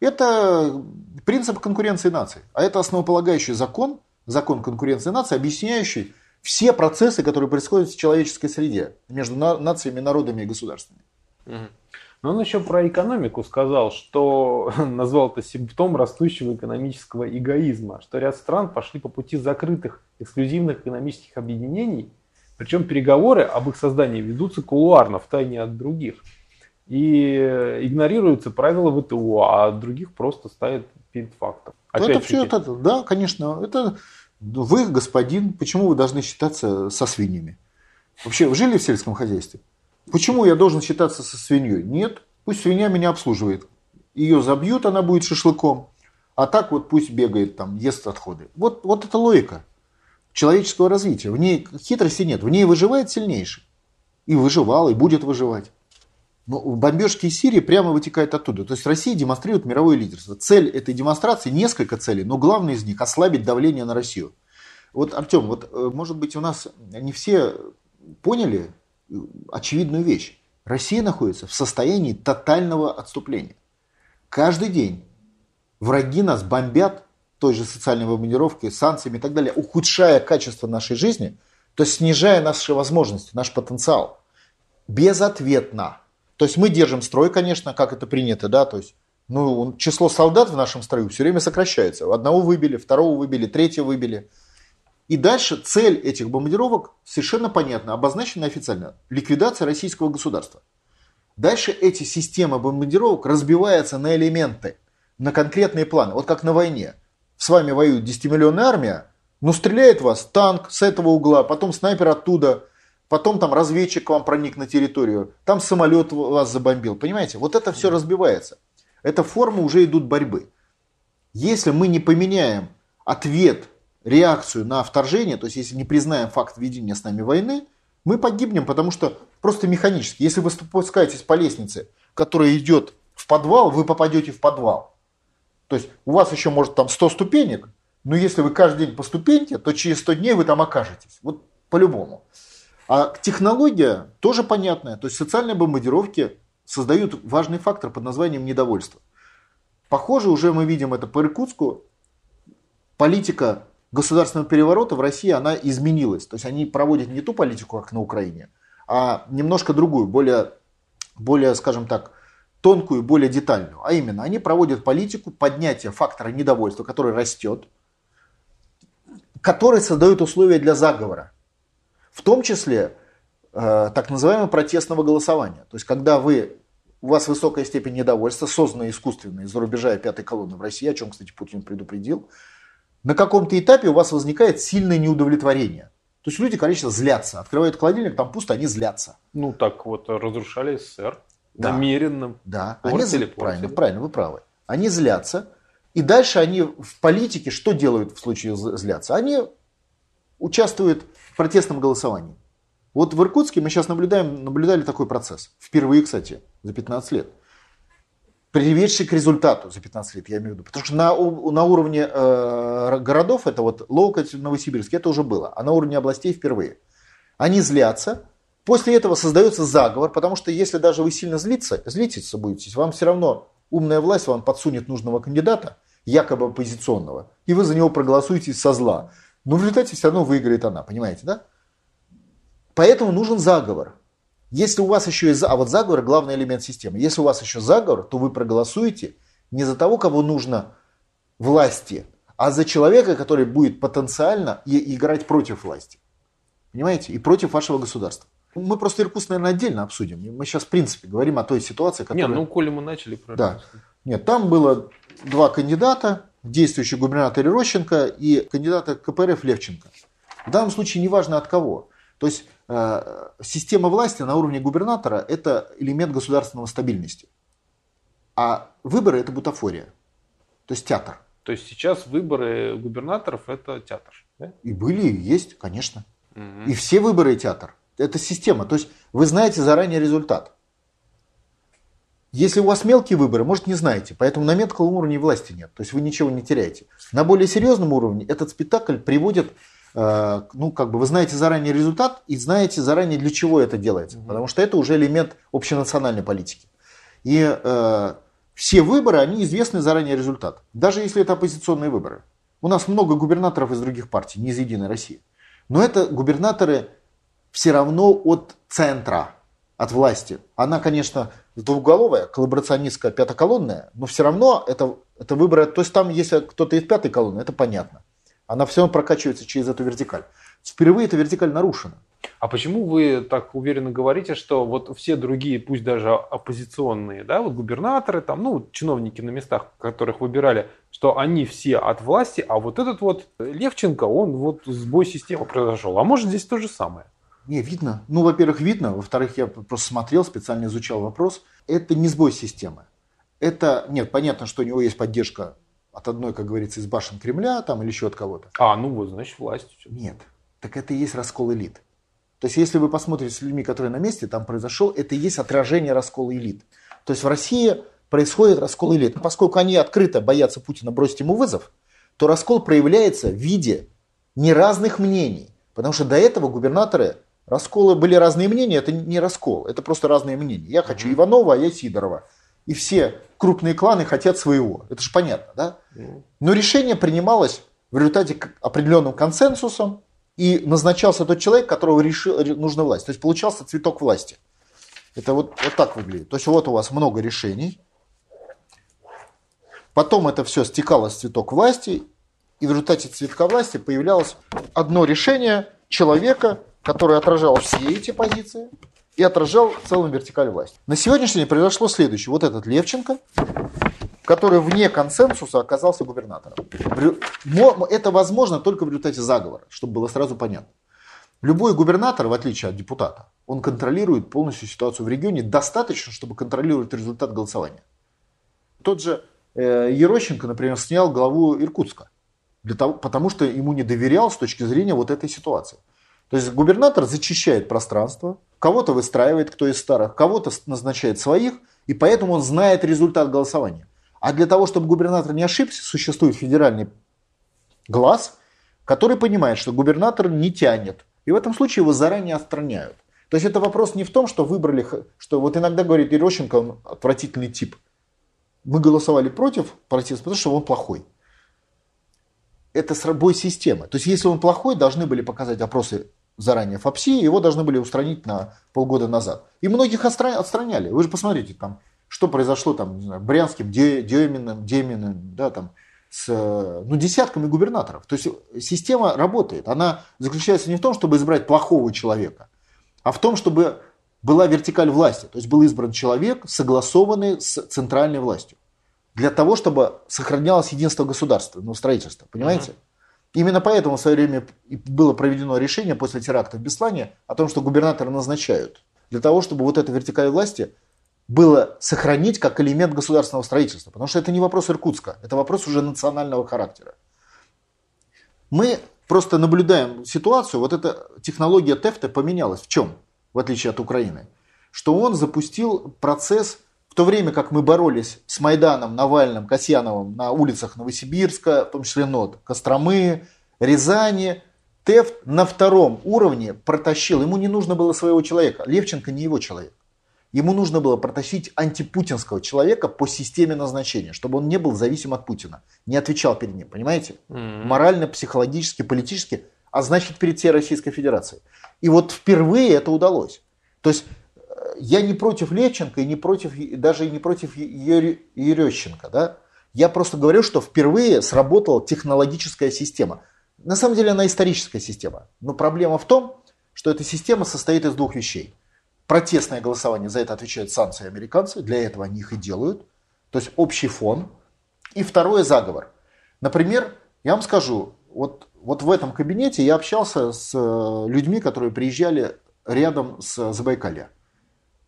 Это принцип конкуренции наций. А это основополагающий закон, закон конкуренции наций, объясняющий все процессы, которые происходят в человеческой среде между нациями, народами и государствами. Угу. Но он еще про экономику сказал, что назвал это симптом растущего экономического эгоизма, что ряд стран пошли по пути закрытых эксклюзивных экономических объединений, причем переговоры об их создании ведутся кулуарно, в тайне от других. И игнорируются правила ВТО, а других просто ставят перед фактом. Ну, это все это, да, конечно, это вы, господин, почему вы должны считаться со свиньями? Вообще, вы жили в сельском хозяйстве? Почему я должен считаться со свиньей? Нет, пусть свинья меня обслуживает. Ее забьют, она будет шашлыком. А так вот пусть бегает там, ест отходы. Вот, вот это логика человеческого развития. В ней хитрости нет. В ней выживает сильнейший. И выживал, и будет выживать. Но бомбежки из Сирии прямо вытекают оттуда. То есть Россия демонстрирует мировое лидерство. Цель этой демонстрации, несколько целей, но главная из них – ослабить давление на Россию. Вот, Артем, вот, э, может быть, у нас не все поняли, очевидную вещь. Россия находится в состоянии тотального отступления. Каждый день враги нас бомбят той же социальной бомбардировкой, санкциями и так далее, ухудшая качество нашей жизни, то есть снижая наши возможности, наш потенциал. Безответно. То есть мы держим строй, конечно, как это принято, да, то есть ну, число солдат в нашем строю все время сокращается. Одного выбили, второго выбили, третьего выбили – и дальше цель этих бомбардировок совершенно понятна, обозначена официально. Ликвидация российского государства. Дальше эти системы бомбардировок разбиваются на элементы, на конкретные планы. Вот как на войне. С вами воюет 10-миллионная армия, но стреляет вас танк с этого угла, потом снайпер оттуда, потом там разведчик к вам проник на территорию, там самолет вас забомбил. Понимаете, вот это все разбивается. Это формы уже идут борьбы. Если мы не поменяем ответ реакцию на вторжение, то есть если не признаем факт ведения с нами войны, мы погибнем, потому что просто механически, если вы спускаетесь по лестнице, которая идет в подвал, вы попадете в подвал. То есть у вас еще может там 100 ступенек, но если вы каждый день по ступеньке, то через 100 дней вы там окажетесь. Вот по-любому. А технология тоже понятная. То есть социальные бомбардировки создают важный фактор под названием недовольство. Похоже, уже мы видим это по Иркутску. Политика государственного переворота в России она изменилась. То есть они проводят не ту политику, как на Украине, а немножко другую, более, более скажем так, тонкую, более детальную. А именно, они проводят политику поднятия фактора недовольства, который растет, который создает условия для заговора. В том числе э, так называемого протестного голосования. То есть, когда вы, у вас высокая степень недовольства, созданная искусственно из-за рубежа пятой колонны в России, о чем, кстати, Путин предупредил, на каком-то этапе у вас возникает сильное неудовлетворение. То есть люди, конечно, злятся. Открывают холодильник, там пусто, они злятся. Ну, так вот, разрушали СССР да. намеренно. Да, они зл... правильно, правильно, вы правы. Они злятся. И дальше они в политике что делают в случае злятся? Они участвуют в протестном голосовании. Вот в Иркутске мы сейчас наблюдаем, наблюдали такой процесс. Впервые, кстати, за 15 лет приведший к результату за 15 лет, я имею в виду. Потому что на, на уровне э, городов, это вот Локоть, Новосибирск, это уже было, а на уровне областей впервые. Они злятся, После этого создается заговор, потому что если даже вы сильно злиться, злитесь будете, вам все равно умная власть вам подсунет нужного кандидата, якобы оппозиционного, и вы за него проголосуете со зла. Но в результате все равно выиграет она, понимаете, да? Поэтому нужен заговор. Если у вас еще есть... А вот заговор – главный элемент системы. Если у вас еще заговор, то вы проголосуете не за того, кого нужно власти, а за человека, который будет потенциально играть против власти. Понимаете? И против вашего государства. Мы просто Иркутск, наверное, отдельно обсудим. Мы сейчас, в принципе, говорим о той ситуации, которая... Не, ну, коли мы начали про Да. Нет, там было два кандидата, действующий губернатор Рощенко и кандидата КПРФ Левченко. В данном случае неважно от кого. То есть система власти на уровне губернатора – это элемент государственного стабильности. А выборы – это бутафория. То есть театр. То есть сейчас выборы губернаторов – это театр? Да? И были, и есть, конечно. Угу. И все выборы – театр. Это система. То есть вы знаете заранее результат. Если у вас мелкие выборы, может не знаете, поэтому на мелком уровне власти нет, то есть вы ничего не теряете. На более серьезном уровне этот спектакль приводит, э, ну как бы вы знаете заранее результат и знаете заранее для чего это делается, потому что это уже элемент общенациональной политики. И э, все выборы, они известны заранее результат, даже если это оппозиционные выборы. У нас много губернаторов из других партий, не из Единой России. Но это губернаторы все равно от центра, от власти. Она, конечно, двухголовая, коллаборационистская, пятоколонная, но все равно это, это выборы, то есть там, если кто-то из пятой колонны, это понятно. Она все равно прокачивается через эту вертикаль. Впервые эта вертикаль нарушена. А почему вы так уверенно говорите, что вот все другие, пусть даже оппозиционные, да, вот губернаторы, там, ну, чиновники на местах, которых выбирали, что они все от власти, а вот этот вот Левченко, он вот сбой системы произошел. А может здесь то же самое? Не, видно. Ну, во-первых, видно. Во-вторых, я просто смотрел, специально изучал вопрос. Это не сбой системы. Это, нет, понятно, что у него есть поддержка от одной, как говорится, из башен Кремля там или еще от кого-то. А, ну вот, значит, власть. Нет. Так это и есть раскол элит. То есть, если вы посмотрите с людьми, которые на месте, там произошел, это и есть отражение раскола элит. То есть, в России происходит раскол элит. Поскольку они открыто боятся Путина бросить ему вызов, то раскол проявляется в виде неразных мнений. Потому что до этого губернаторы Расколы были разные мнения, это не раскол, это просто разные мнения. Я хочу Иванова, а я Сидорова. И все крупные кланы хотят своего. Это же понятно, да? Но решение принималось в результате определенным консенсусом, и назначался тот человек, которого решил, нужна власть. То есть получался цветок власти. Это вот, вот так выглядит. То есть вот у вас много решений. Потом это все стекалось в цветок власти, и в результате цветка власти появлялось одно решение человека, который отражал все эти позиции и отражал целом вертикаль власти. На сегодняшний день произошло следующее. Вот этот Левченко, который вне консенсуса оказался губернатором. Это возможно только в результате заговора, чтобы было сразу понятно. Любой губернатор, в отличие от депутата, он контролирует полностью ситуацию в регионе достаточно, чтобы контролировать результат голосования. Тот же э, Ерощенко, например, снял главу Иркутска, для того, потому что ему не доверял с точки зрения вот этой ситуации. То есть губернатор зачищает пространство, кого-то выстраивает, кто из старых, кого-то назначает своих, и поэтому он знает результат голосования. А для того, чтобы губернатор не ошибся, существует федеральный глаз, который понимает, что губернатор не тянет. И в этом случае его заранее отстраняют. То есть это вопрос не в том, что выбрали, что вот иногда говорит Ерощенко, он отвратительный тип. Мы голосовали против протеста, потому что он плохой. Это с бой системы. То есть если он плохой, должны были показать опросы заранее ФАПСИ, его должны были устранить на полгода назад. И многих отстраняли. Вы же посмотрите, там, что произошло там, не знаю, Брянским, Деминым, Деминым, да, там, с ну, десятками губернаторов. То есть система работает. Она заключается не в том, чтобы избрать плохого человека, а в том, чтобы была вертикаль власти. То есть был избран человек, согласованный с центральной властью. Для того, чтобы сохранялось единство государства, ну, строительства. Понимаете? Uh-huh. Именно поэтому в свое время было проведено решение после теракта в Беслане о том, что губернаторы назначают. Для того, чтобы вот эта вертикаль власти было сохранить как элемент государственного строительства. Потому что это не вопрос Иркутска, это вопрос уже национального характера. Мы просто наблюдаем ситуацию, вот эта технология ТЭФТа поменялась. В чем? В отличие от Украины. Что он запустил процесс в то время как мы боролись с Майданом, Навальным, Касьяновым на улицах Новосибирска, в том числе НОД, Костромы, Рязани, ТЭФ на втором уровне протащил, ему не нужно было своего человека. Левченко не его человек. Ему нужно было протащить антипутинского человека по системе назначения, чтобы он не был зависим от Путина, не отвечал перед ним, понимаете? Mm-hmm. Морально, психологически, политически, а значит перед всей Российской Федерацией. И вот впервые это удалось. То есть я не против Левченко и не против, даже не против Ерещенко, да? Я просто говорю, что впервые сработала технологическая система. На самом деле она историческая система. Но проблема в том, что эта система состоит из двух вещей – Протестное голосование, за это отвечают санкции американцы, для этого они их и делают. То есть общий фон. И второе – заговор. Например, я вам скажу, вот, вот в этом кабинете я общался с э, людьми, которые приезжали рядом с Забайкалья.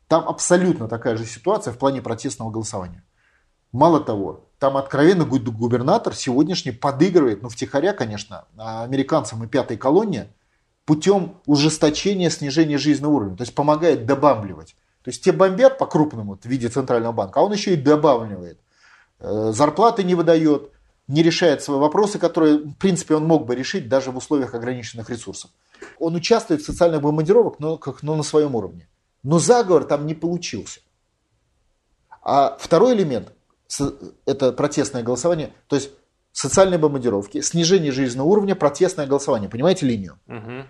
Там абсолютно такая же ситуация в плане протестного голосования. Мало того, там откровенно губернатор сегодняшний подыгрывает, ну втихаря, конечно, американцам и пятой колонне – путем ужесточения, снижения жизненного уровня. То есть помогает добавливать. То есть те бомбят по-крупному в виде центрального банка, а он еще и добавливает. Э, зарплаты не выдает, не решает свои вопросы, которые, в принципе, он мог бы решить даже в условиях ограниченных ресурсов. Он участвует в социальных бомбардировках, но, как, но на своем уровне. Но заговор там не получился. А второй элемент – это протестное голосование. То есть социальные бомбардировки, снижение жизненного уровня, протестное голосование. Понимаете линию? Угу.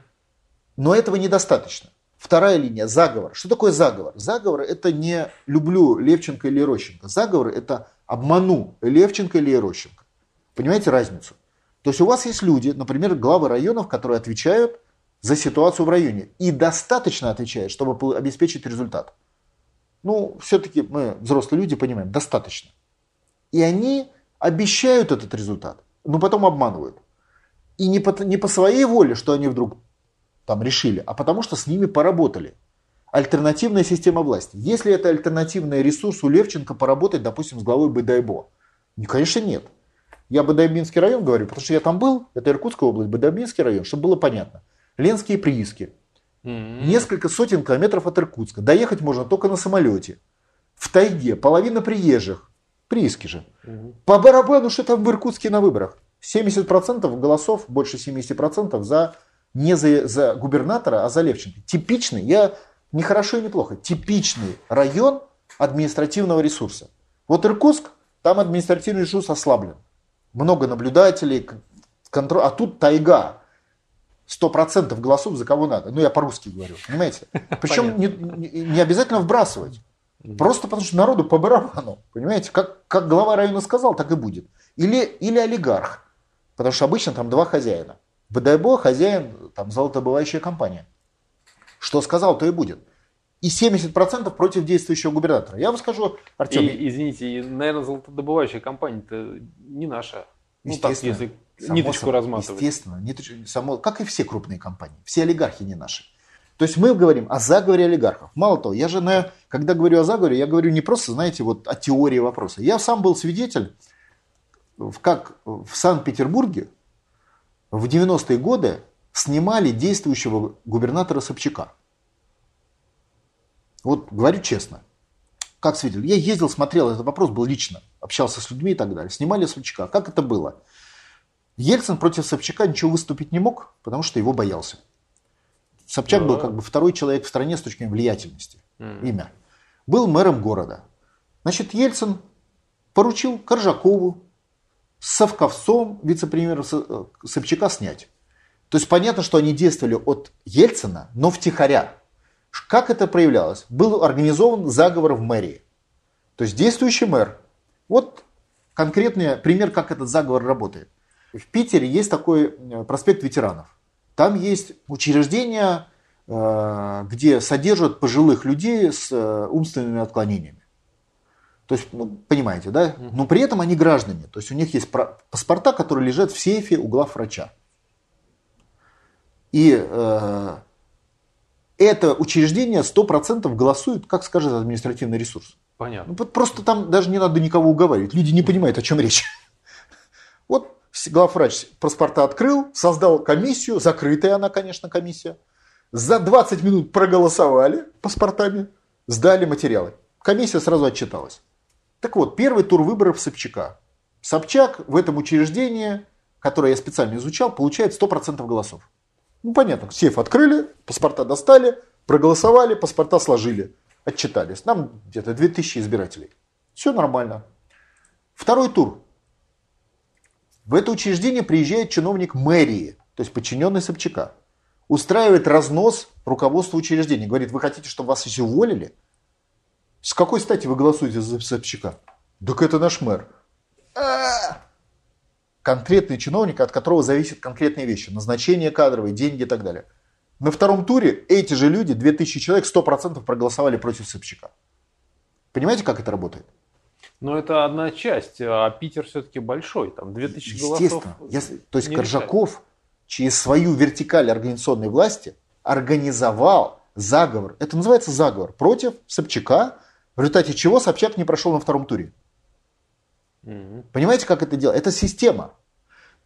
Но этого недостаточно. Вторая линия – заговор. Что такое заговор? Заговор – это не люблю Левченко или Рощенко. Заговор – это обману Левченко или Рощенко. Понимаете разницу? То есть у вас есть люди, например, главы районов, которые отвечают за ситуацию в районе. И достаточно отвечают, чтобы обеспечить результат. Ну, все-таки мы, взрослые люди, понимаем, достаточно. И они обещают этот результат, но потом обманывают. И не по, не по своей воле, что они вдруг там решили, а потому что с ними поработали. Альтернативная система власти. Если это альтернативный ресурс у Левченко поработать, допустим, с главой Быдайбо? Ну, конечно, нет. Я Быдайбинский район говорю, потому что я там был, это Иркутская область, Быдайбинский район, чтобы было понятно. Ленские прииски. Mm-hmm. Несколько сотен километров от Иркутска. Доехать можно только на самолете. В тайге половина приезжих прииски же. Угу. По барабану, что там в Иркутске на выборах. 70% голосов, больше 70% за не за, за губернатора, а за Левченко. Типичный, я не хорошо и не плохо, типичный район административного ресурса. Вот Иркутск, там административный ресурс ослаблен. Много наблюдателей, контроль, а тут тайга. 100% голосов за кого надо. Ну, я по-русски говорю, понимаете? Причем не, не, обязательно вбрасывать. Просто потому что народу по барабану. Понимаете, как, как глава района сказал, так и будет. Или, или олигарх. Потому что обычно там два хозяина. БДБ хозяин, там золотодобывающая компания. Что сказал, то и будет. И 70% против действующего губернатора. Я вам скажу, Артем... И, извините, наверное, золотодобывающая компания-то не наша. Ну так, если само ниточку разматывать. Естественно, ниточ... само... как и все крупные компании. Все олигархи не наши. То есть мы говорим о заговоре олигархов. Мало того, я же, на, когда говорю о заговоре, я говорю не просто, знаете, вот о теории вопроса. Я сам был свидетель, как в Санкт-Петербурге в 90-е годы снимали действующего губернатора Собчака. Вот говорю честно, как свидетель. Я ездил, смотрел этот вопрос, был лично, общался с людьми и так далее. Снимали Собчака. Как это было? Ельцин против Собчака ничего выступить не мог, потому что его боялся. Собчак да. был как бы второй человек в стране с точки зрения влиятельности. Mm. Имя. Был мэром города. Значит, Ельцин поручил Коржакову с Совковцом, вице-премьера э, Собчака, снять. То есть понятно, что они действовали от Ельцина, но втихаря. Как это проявлялось? Был организован заговор в мэрии. То есть действующий мэр. Вот конкретный пример, как этот заговор работает. В Питере есть такой э, проспект ветеранов. Там есть учреждения, э, где содержат пожилых людей с э, умственными отклонениями. То есть, ну, понимаете, да? Но при этом они граждане. То есть у них есть паспорта, которые лежат в сейфе у главврача. И э, это учреждение 100% голосует, как скажет административный ресурс. Понятно. Ну, просто там даже не надо никого уговаривать. Люди не понимают, о чем речь. Вот главврач паспорта открыл, создал комиссию, закрытая она, конечно, комиссия. За 20 минут проголосовали паспортами, сдали материалы. Комиссия сразу отчиталась. Так вот, первый тур выборов Собчака. Собчак в этом учреждении, которое я специально изучал, получает 100% голосов. Ну, понятно, сейф открыли, паспорта достали, проголосовали, паспорта сложили, отчитались. Нам где-то 2000 избирателей. Все нормально. Второй тур. В это учреждение приезжает чиновник мэрии, то есть подчиненный Собчака. Устраивает разнос руководства учреждения. Говорит, вы хотите, чтобы вас все уволили? С какой стати вы голосуете за Собчака? Так это наш мэр. А-а-а! Конкретный чиновник, от которого зависят конкретные вещи. Назначение кадровые, деньги и так далее. На втором туре эти же люди, 2000 человек, 100% проголосовали против Собчака. Понимаете, как это работает? Но это одна часть, а Питер все-таки большой, там 2000 голосов. Естественно. То есть Коржаков решает. через свою вертикаль организационной власти организовал заговор. Это называется заговор против Собчака, в результате чего Собчак не прошел на втором туре. Угу. Понимаете, как это делать? Это система.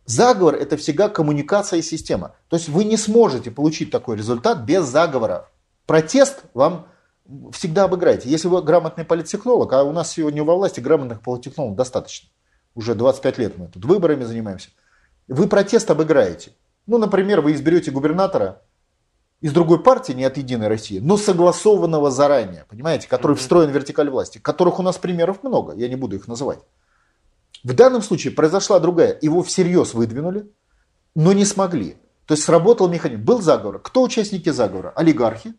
Заговор – это всегда коммуникация и система. То есть вы не сможете получить такой результат без заговора. Протест вам всегда обыграете. Если вы грамотный политтехнолог, а у нас сегодня во власти грамотных политтехнологов достаточно, уже 25 лет мы тут выборами занимаемся, вы протест обыграете. Ну, например, вы изберете губернатора из другой партии, не от Единой России, но согласованного заранее, понимаете, который встроен в вертикаль власти, которых у нас примеров много, я не буду их называть. В данном случае произошла другая. Его всерьез выдвинули, но не смогли. То есть сработал механизм. Был заговор. Кто участники заговора? Олигархи,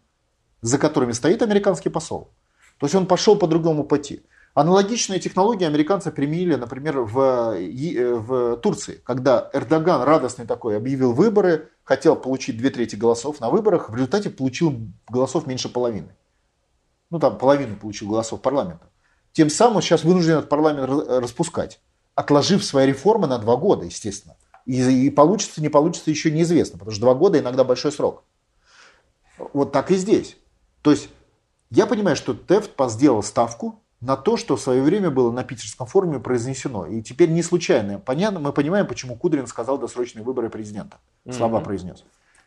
за которыми стоит американский посол. То есть он пошел по другому пути. Аналогичные технологии американцы применили, например, в, э, в Турции, когда Эрдоган радостный такой объявил выборы, хотел получить две трети голосов на выборах, в результате получил голосов меньше половины. Ну там половину получил голосов парламента. Тем самым сейчас вынужден этот парламент распускать, отложив свои реформы на два года, естественно. И, и получится, не получится еще неизвестно, потому что два года иногда большой срок. Вот так и здесь. То есть я понимаю, что ТЭФТ сделал ставку на то, что в свое время было на питерском форуме произнесено. И теперь не случайно. Понятно, мы понимаем, почему Кудрин сказал досрочные выборы президента. Слова mm-hmm. произнес.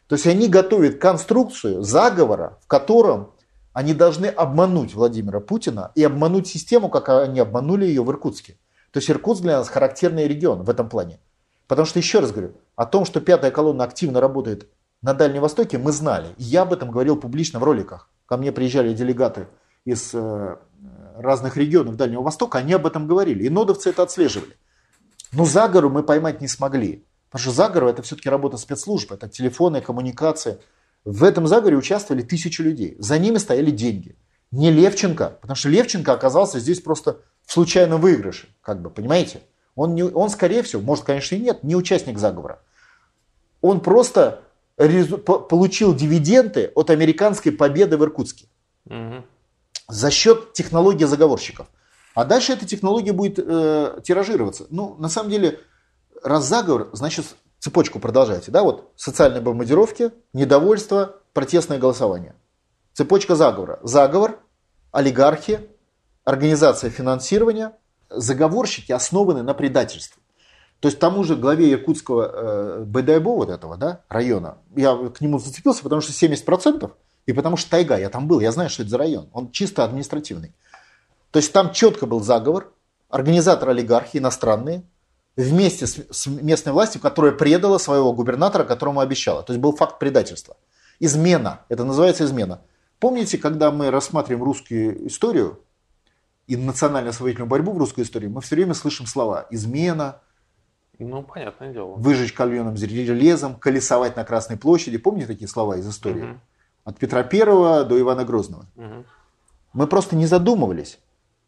То есть они готовят конструкцию заговора, в котором они должны обмануть Владимира Путина и обмануть систему, как они обманули ее в Иркутске. То есть Иркутск для нас характерный регион в этом плане. Потому что, еще раз говорю, о том, что пятая колонна активно работает на Дальнем Востоке, мы знали. я об этом говорил публично в роликах. Ко мне приезжали делегаты из э, разных регионов Дальнего Востока, они об этом говорили. И нодовцы это отслеживали. Но заговору мы поймать не смогли. Потому что заговор это все-таки работа спецслужб, это телефоны, коммуникации. В этом заговоре участвовали тысячи людей. За ними стояли деньги. Не Левченко, потому что Левченко оказался здесь просто в случайном выигрыше. Как бы, понимаете? Он, не, он, скорее всего, может, конечно, и нет, не участник заговора. Он просто получил дивиденды от американской победы в Иркутске. Угу. За счет технологии заговорщиков. А дальше эта технология будет э, тиражироваться. Ну, на самом деле, раз заговор, значит, цепочку продолжайте. Да? Вот социальные бомбардировки, недовольство, протестное голосование. Цепочка заговора. Заговор, олигархи, организация финансирования. Заговорщики основаны на предательстве. То есть тому же главе Якутского э, Бэдайбо, вот этого да, района, я к нему зацепился, потому что 70%, и потому что тайга, я там был, я знаю, что это за район, он чисто административный. То есть там четко был заговор, организаторы олигархи иностранные, вместе с, с местной властью, которая предала своего губернатора, которому обещала. То есть был факт предательства. Измена, это называется измена. Помните, когда мы рассматриваем русскую историю и национально-освоительную борьбу в русской истории, мы все время слышим слова измена, ну, понятное дело. Выжечь кальоном железом, колесовать на Красной площади. Помните такие слова из истории? Угу. От Петра Первого до Ивана Грозного. Угу. Мы просто не задумывались.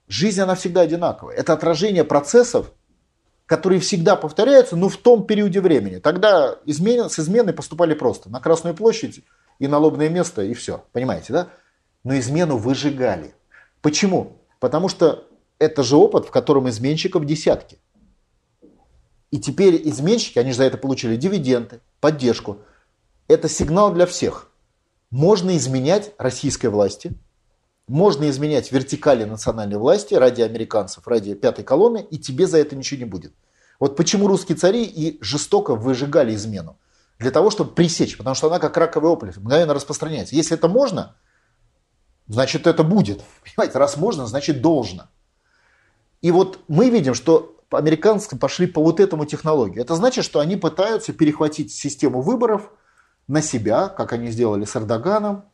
Жизнь, она всегда одинаковая. Это отражение процессов, которые всегда повторяются, но в том периоде времени. Тогда измен... с изменой поступали просто. На Красную площадь и на лобное место, и все. Понимаете, да? Но измену выжигали. Почему? Потому что это же опыт, в котором изменщиков десятки. И теперь изменщики, они же за это получили дивиденды, поддержку. Это сигнал для всех. Можно изменять российской власти, можно изменять вертикали национальной власти ради американцев, ради пятой колонны, и тебе за это ничего не будет. Вот почему русские цари и жестоко выжигали измену. Для того, чтобы пресечь, потому что она как раковая опухоль, мгновенно распространяется. Если это можно, значит это будет. Понимаете, раз можно, значит должно. И вот мы видим, что американцы пошли по вот этому технологии. Это значит, что они пытаются перехватить систему выборов на себя, как они сделали с Эрдоганом,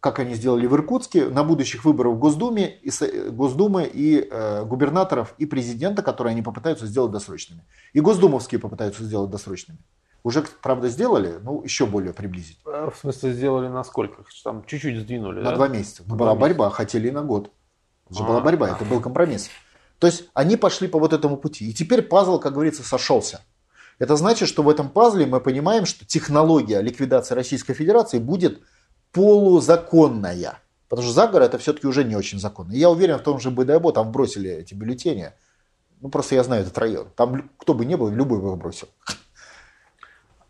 как они сделали в Иркутске, на будущих выборах в Госдуме и, Госдумы и э, губернаторов и президента, которые они попытаются сделать досрочными. И госдумовские попытаются сделать досрочными. Уже, правда, сделали, ну, еще более приблизить. А, в смысле, сделали на сколько? Там чуть-чуть сдвинули, На да? два месяца. На была месяца. борьба, хотели и на год. Это же а, была борьба, это был компромисс. То есть они пошли по вот этому пути. И теперь пазл, как говорится, сошелся. Это значит, что в этом пазле мы понимаем, что технология ликвидации Российской Федерации будет полузаконная. Потому что заговор это все-таки уже не очень законно. И я уверен, в том же БДАБО там бросили эти бюллетени. Ну, просто я знаю этот район. Там кто бы ни был, любой бы бросил.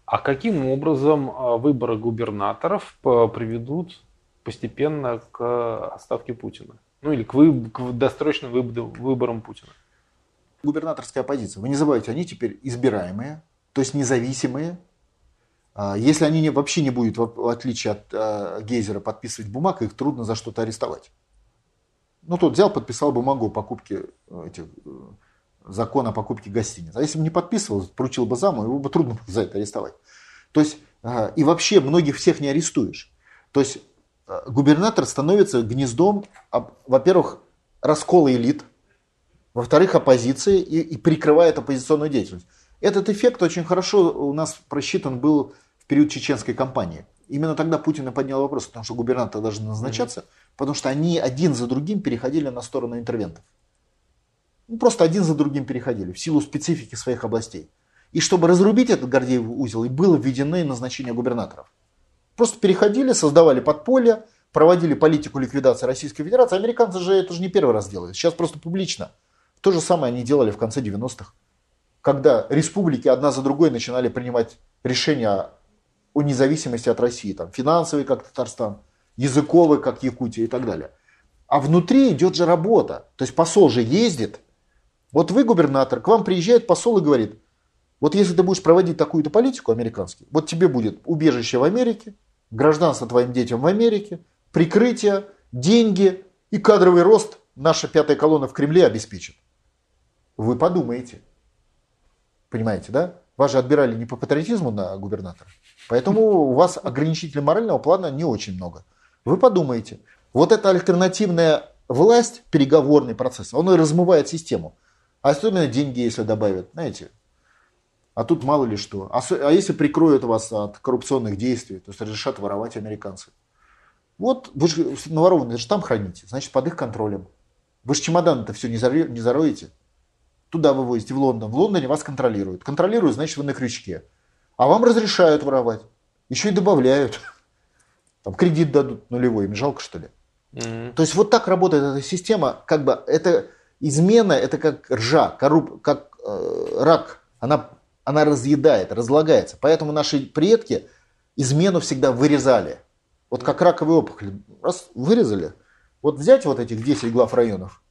А каким образом а, выборы губернаторов приведут постепенно к отставке Путина? Ну или к, вы, к досрочным выборам Путина? Губернаторская оппозиция. Вы не забывайте, они теперь избираемые, то есть независимые, а, если они не, вообще не будут, в отличие от э, Гейзера, подписывать бумаг, их трудно за что-то арестовать. Ну, тот взял, подписал бумагу о покупке э, этих, э, закон о покупке гостиниц. А если бы не подписывал, поручил бы заму, его бы трудно за это арестовать. То есть, э, и вообще многих всех не арестуешь. То есть, губернатор становится гнездом, во-первых, раскола элит, во-вторых, оппозиции и, и прикрывает оппозиционную деятельность. Этот эффект очень хорошо у нас просчитан был период чеченской кампании. Именно тогда Путин и поднял вопрос, потому что губернаторы должны назначаться, mm-hmm. потому что они один за другим переходили на сторону интервентов. Ну, просто один за другим переходили в силу специфики своих областей. И чтобы разрубить этот Гордеев узел, и было введено назначение губернаторов. Просто переходили, создавали подполье, проводили политику ликвидации Российской Федерации. Американцы же это же не первый раз делают. Сейчас просто публично. То же самое они делали в конце 90-х. Когда республики одна за другой начинали принимать решения о независимости от России, там, финансовый, как Татарстан, языковый, как Якутия и так далее. А внутри идет же работа. То есть посол же ездит. Вот вы губернатор, к вам приезжает посол и говорит, вот если ты будешь проводить такую-то политику американскую, вот тебе будет убежище в Америке, гражданство твоим детям в Америке, прикрытие, деньги и кадровый рост наша пятая колонна в Кремле обеспечит. Вы подумаете. Понимаете, да? Вас же отбирали не по патриотизму на губернатора. Поэтому у вас ограничителей морального плана не очень много. Вы подумайте, вот эта альтернативная власть, переговорный процесс, он и размывает систему. Особенно деньги, если добавят, знаете. А тут мало ли что. А, а если прикроют вас от коррупционных действий, то есть разрешат воровать американцы. Вот вы же наворованные же там храните, значит под их контролем. Вы же чемодан-то все не, заро... не зароете. Туда вывозите, в Лондон. В Лондоне вас контролируют. Контролируют, значит вы на крючке. А вам разрешают воровать. Еще и добавляют. Там кредит дадут нулевой, им жалко что ли. Mm-hmm. То есть вот так работает эта система. Как бы это измена, это как ржа, корруп, как э, рак. Она, она разъедает, разлагается. Поэтому наши предки измену всегда вырезали. Вот как раковые опухоли. Раз вырезали. Вот взять вот этих 10 глав районов.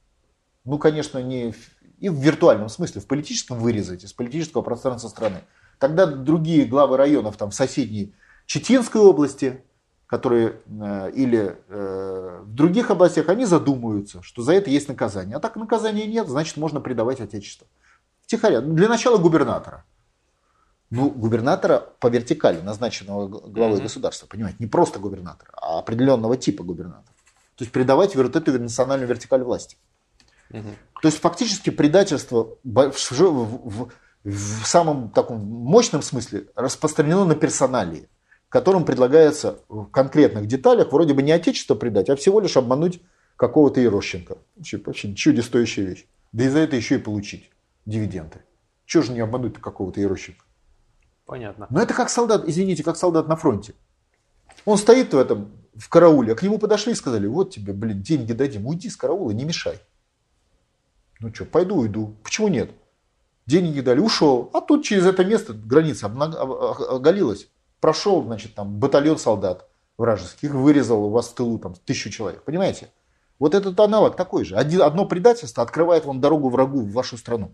Ну, конечно, не и в виртуальном смысле, в политическом вырезать из политического пространства страны. Тогда другие главы районов там, в соседней Читинской области, которые, э, или э, в других областях, они задумаются, что за это есть наказание. А так наказания нет, значит можно предавать Отечество. Тихоря. Для начала губернатора. Ну, губернатора по вертикали, назначенного главой mm-hmm. государства, понимаете, не просто губернатора, а определенного типа губернатора. То есть придавать вот эту национальную вертикаль власти. Mm-hmm. То есть фактически предательство в, в, в самом таком мощном смысле распространено на персоналии, которым предлагается в конкретных деталях вроде бы не отечество предать, а всего лишь обмануть какого-то Ерощенко. Вообще, очень чудестоящая вещь. Да и за это еще и получить дивиденды. Чего же не обмануть какого-то Ерощенко? Понятно. Но это как солдат, извините, как солдат на фронте. Он стоит в этом, в карауле, а к нему подошли и сказали, вот тебе, блин, деньги дадим, уйди с караула, не мешай. Ну что, пойду, уйду. Почему нет? деньги дали, ушел. А тут через это место граница оголилась. Прошел, значит, там батальон солдат вражеских, вырезал у вас в тылу там тысячу человек. Понимаете? Вот этот аналог такой же. Одно предательство открывает вам дорогу врагу в вашу страну.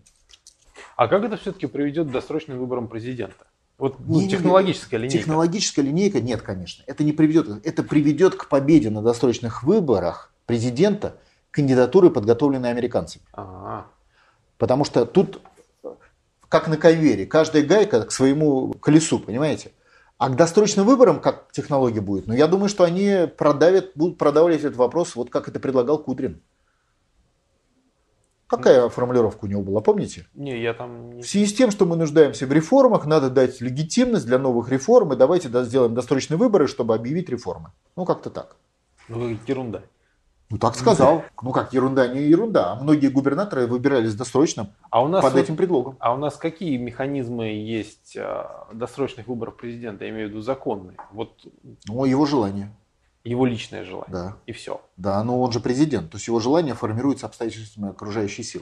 А как это все-таки приведет к досрочным выборам президента? Вот ну, не, технологическая линейка. Технологическая линейка нет, конечно. Это не приведет. Это приведет к победе на досрочных выборах президента кандидатуры, подготовленной американцами. А-а-а. Потому что тут как на конвейере. Каждая гайка к своему колесу, понимаете? А к досрочным выборам как технология будет? Ну, я думаю, что они продавят, будут продавливать этот вопрос, вот как это предлагал Кудрин. Какая формулировка у него была, помните? Не, я там... Не... В связи с тем, что мы нуждаемся в реформах, надо дать легитимность для новых реформ, и давайте сделаем досрочные выборы, чтобы объявить реформы. Ну, как-то так. Ну, ерунда. Ну, так сказал. Ну, как ерунда, не ерунда. А многие губернаторы выбирались досрочно а у нас под вот, этим предлогом. А у нас какие механизмы есть а, досрочных выборов президента, я имею в виду законные? Вот ну, его желание. Его личное желание. Да. И все. Да, но он же президент. То есть его желание формируется обстоятельствами окружающей сил,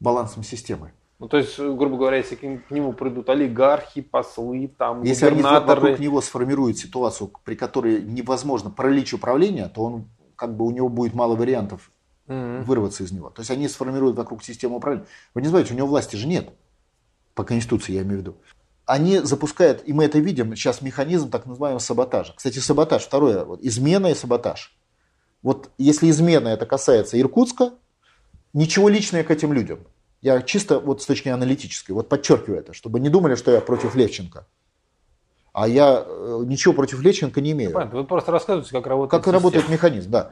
балансом системы. Ну, то есть, грубо говоря, если к нему придут олигархи, послы, там, если губернаторы... Если вокруг него сформируют ситуацию, при которой невозможно паралич управления, то он как бы у него будет мало вариантов mm-hmm. вырваться из него. То есть они сформируют вокруг системы управления. Вы не знаете, у него власти же нет. По Конституции я имею в виду они запускают, и мы это видим, сейчас механизм так называемого саботажа. Кстати, саботаж, второе, вот, измена и саботаж. Вот если измена это касается Иркутска, ничего личного к этим людям. Я чисто вот с точки аналитической, вот подчеркиваю это, чтобы не думали, что я против Левченко. А я э, ничего против Левченко не имею. Понятно, вы просто рассказываете, как работает Как система. работает механизм, да.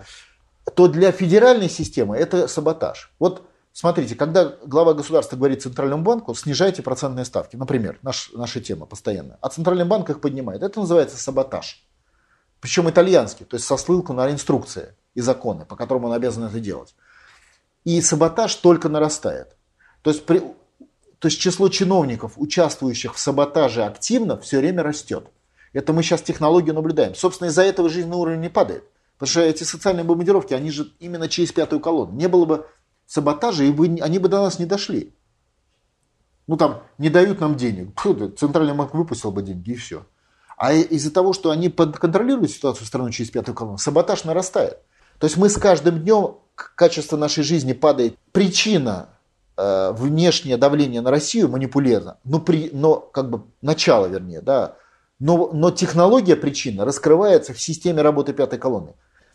То для федеральной системы это саботаж. Вот Смотрите, когда глава государства говорит Центральному банку, снижайте процентные ставки, например, наш, наша тема постоянно, а Центральный банк их поднимает, это называется саботаж. Причем итальянский, то есть со ссылкой на инструкции и законы, по которым он обязан это делать. И саботаж только нарастает. То есть, при, то есть число чиновников, участвующих в саботаже активно, все время растет. Это мы сейчас технологию наблюдаем. Собственно, из-за этого жизненный уровень не падает. Потому что эти социальные бомбардировки, они же именно через пятую колонну. Не было бы саботажа, и вы, они бы до нас не дошли. Ну там, не дают нам денег. Фу, Центральный банк выпустил бы деньги и все. А из-за того, что они контролируют ситуацию в страну через пятую колонну, саботаж нарастает. То есть мы с каждым днем, качество нашей жизни падает. Причина э, внешнее давление на Россию манипулярно, но, при, но как бы начало вернее, да, но, но технология причины раскрывается в системе работы пятой колонны.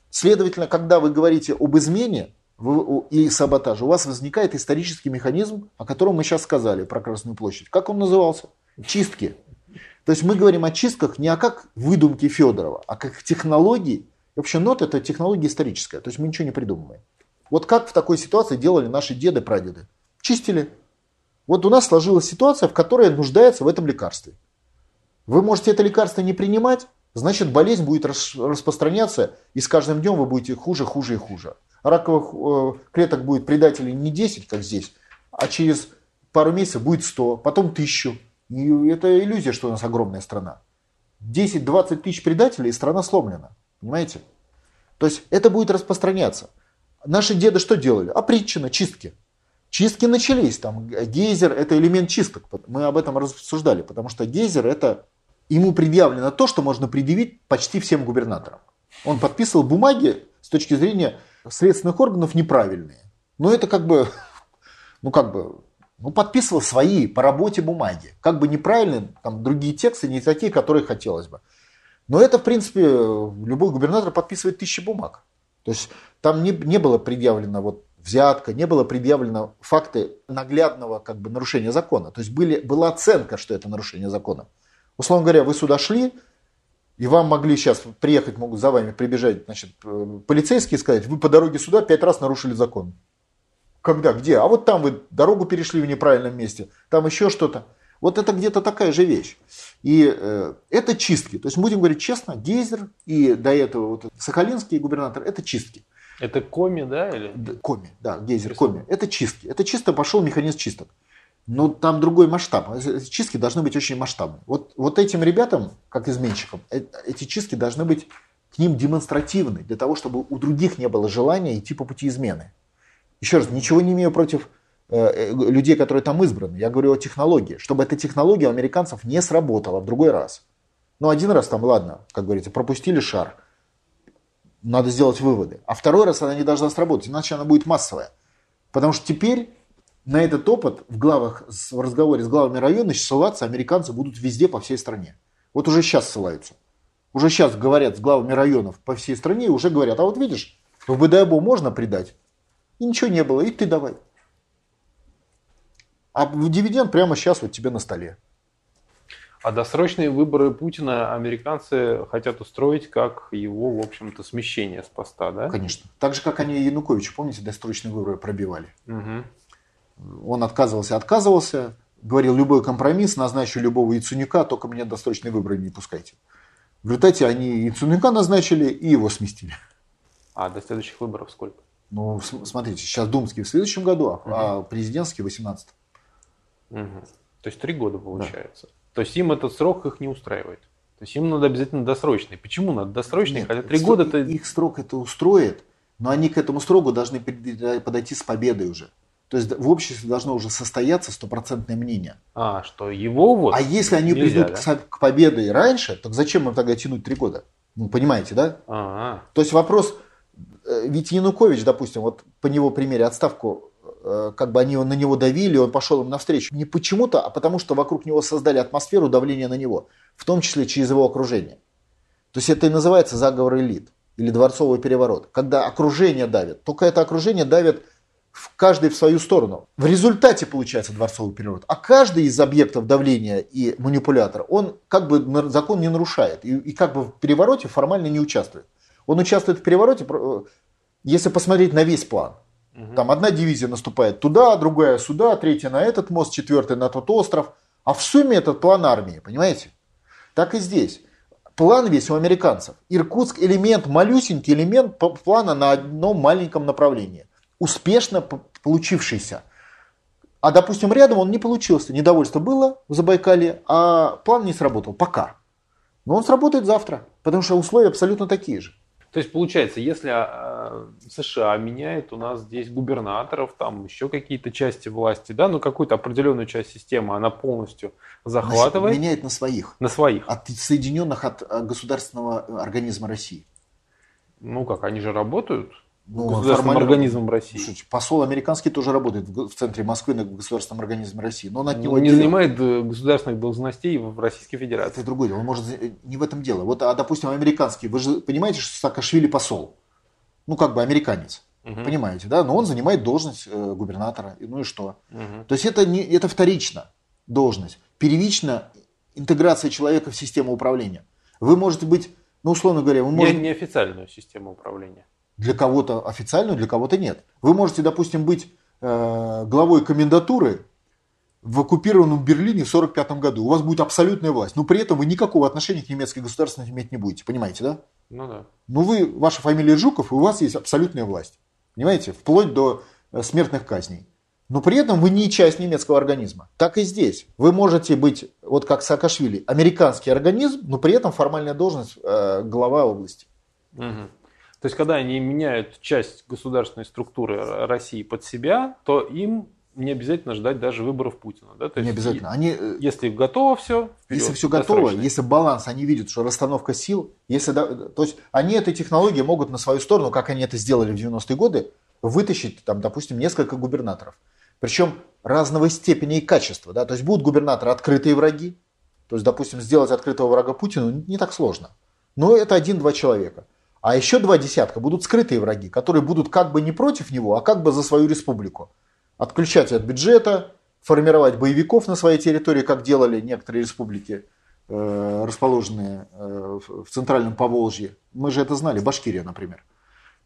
Следовательно, когда вы говорите об измене, и саботажа, у вас возникает исторический механизм, о котором мы сейчас сказали, про Красную площадь. Как он назывался? Чистки. То есть мы говорим о чистках не о как выдумке Федорова, а как технологии. вообще нот это технология историческая, то есть мы ничего не придумываем. Вот как в такой ситуации делали наши деды, прадеды? Чистили. Вот у нас сложилась ситуация, в которой нуждается в этом лекарстве. Вы можете это лекарство не принимать, значит болезнь будет распространяться, и с каждым днем вы будете хуже, хуже и хуже раковых э, клеток будет предателей не 10, как здесь, а через пару месяцев будет 100, потом 1000. И это иллюзия, что у нас огромная страна. 10-20 тысяч предателей, и страна сломлена. Понимаете? То есть это будет распространяться. Наши деды что делали? Опричина, чистки. Чистки начались. Там гейзер – это элемент чисток. Мы об этом рассуждали, потому что гейзер – это ему предъявлено то, что можно предъявить почти всем губернаторам. Он подписывал бумаги с точки зрения следственных органов неправильные. Но это как бы, ну как бы, ну подписывал свои по работе бумаги. Как бы неправильные, там другие тексты не такие, которые хотелось бы. Но это, в принципе, любой губернатор подписывает тысячи бумаг. То есть там не, не было предъявлено вот взятка, не было предъявлено факты наглядного как бы, нарушения закона. То есть были, была оценка, что это нарушение закона. Условно говоря, вы сюда шли, и вам могли сейчас приехать, могут за вами прибежать значит, э, полицейские и сказать, вы по дороге сюда пять раз нарушили закон. Когда, где? А вот там вы дорогу перешли в неправильном месте, там еще что-то. Вот это где-то такая же вещь. И э, это чистки. То есть будем говорить честно, Гейзер и до этого вот Сахалинский губернатор – это чистки. Это Коми, да? Или? Коми, да, Гейзер, Коми. Это чистки. Это чисто пошел механизм чисток. Но там другой масштаб. Чистки должны быть очень масштабны. Вот, вот этим ребятам, как изменщикам, э, эти чистки должны быть к ним демонстративны, для того, чтобы у других не было желания идти по пути измены. Еще раз, ничего не имею против э, э людей, которые там избраны. Я говорю о технологии. Чтобы эта технология у американцев не сработала в другой раз. Ну, один раз там, ладно, как говорится, пропустили шар. Надо сделать выводы. А второй раз она не должна сработать, иначе она будет массовая. Потому что теперь на этот опыт в, главах, в разговоре с главами района ссылаться американцы будут везде по всей стране. Вот уже сейчас ссылаются. Уже сейчас говорят с главами районов по всей стране и уже говорят, а вот видишь, в БДАБО можно предать. И ничего не было, и ты давай. А дивиденд прямо сейчас вот тебе на столе. А досрочные выборы Путина американцы хотят устроить как его, в общем-то, смещение с поста, да? Конечно. Так же, как они Януковича, помните, досрочные выборы пробивали. Угу. Он отказывался, отказывался, говорил, любой компромисс, назначу любого Яценюка, только мне досрочные выборы не пускайте. В результате они Яценюка назначили и его сместили. А до следующих выборов сколько? Ну, смотрите, сейчас думские в следующем году, угу. а президентские в 18 угу. То есть три года получается. Да. То есть им этот срок их не устраивает. То есть им надо обязательно досрочный. Почему надо досрочный? Нет, Хотя три года это... Их срок это устроит, но они к этому сроку должны подойти с победой уже. То есть в обществе должно уже состояться стопроцентное мнение. А, что его вот А если они нельзя, придут да? к победе раньше, то зачем им тогда тянуть три года? Ну, понимаете, да? А-а. То есть вопрос, э, ведь Янукович, допустим, вот по него примере отставку, э, как бы они на него давили, он пошел им навстречу. Не почему-то, а потому что вокруг него создали атмосферу давления на него, в том числе через его окружение. То есть это и называется заговор элит или дворцовый переворот. Когда окружение давит, только это окружение давит в каждый в свою сторону. В результате получается дворцовый переворот. А каждый из объектов давления и манипулятора, он как бы закон не нарушает. И, и как бы в перевороте формально не участвует. Он участвует в перевороте, э, если посмотреть на весь план. Там одна дивизия наступает туда, другая сюда, третья на этот мост, четвертая на тот остров. А в сумме этот план армии, понимаете? Так и здесь. План весь у американцев. Иркутск элемент, малюсенький элемент плана на одном маленьком направлении успешно получившийся. А, допустим, рядом он не получился. Недовольство было в Забайкале, а план не сработал пока. Но он сработает завтра, потому что условия абсолютно такие же. То есть получается, если а, США меняет у нас здесь губернаторов, там еще какие-то части власти, да, ну какую-то определенную часть системы она полностью захватывает. Меняет на своих. На своих. От соединенных от государственного организма России. Ну как, они же работают ну, государственным организмом России. Слушайте, посол американский тоже работает в центре Москвы на государственном организме России. Но он от него не отделен. занимает э, государственных должностей в Российской Федерации. Это другое дело. Он может э, не в этом дело. Вот, а допустим, американский. Вы же понимаете, что Саакашвили посол. Ну, как бы американец. Угу. Понимаете, да? Но он занимает должность э, губернатора. Ну и что? Угу. То есть это, не, это вторично должность. Первично интеграция человека в систему управления. Вы можете быть, ну, условно говоря, вы можете... Не, неофициальную систему управления. Для кого-то официальную, для кого-то нет. Вы можете, допустим, быть э, главой комендатуры в оккупированном Берлине в 1945 году. У вас будет абсолютная власть. Но при этом вы никакого отношения к немецкой государственности иметь не будете. Понимаете, да? Ну да. Ну вы, ваша фамилия Жуков, и у вас есть абсолютная власть. Понимаете? Вплоть до э, смертных казней. Но при этом вы не часть немецкого организма. Так и здесь. Вы можете быть, вот как Саакашвили, американский организм, но при этом формальная должность э, глава области. Угу. То есть, когда они меняют часть государственной структуры России под себя, то им не обязательно ждать даже выборов Путина. Да? То не есть, обязательно. Они, э, если готово все, вперед, если все готово, если баланс, они видят, что расстановка сил, если, то есть они этой технологии могут на свою сторону, как они это сделали в 90-е годы, вытащить, там, допустим, несколько губернаторов. Причем разного степени и качества. Да? То есть будут губернаторы открытые враги. То есть, допустим, сделать открытого врага Путину не так сложно. Но это один-два человека. А еще два десятка будут скрытые враги, которые будут как бы не против него, а как бы за свою республику. Отключать от бюджета, формировать боевиков на своей территории, как делали некоторые республики, э, расположенные э, в центральном Поволжье. Мы же это знали, Башкирия, например.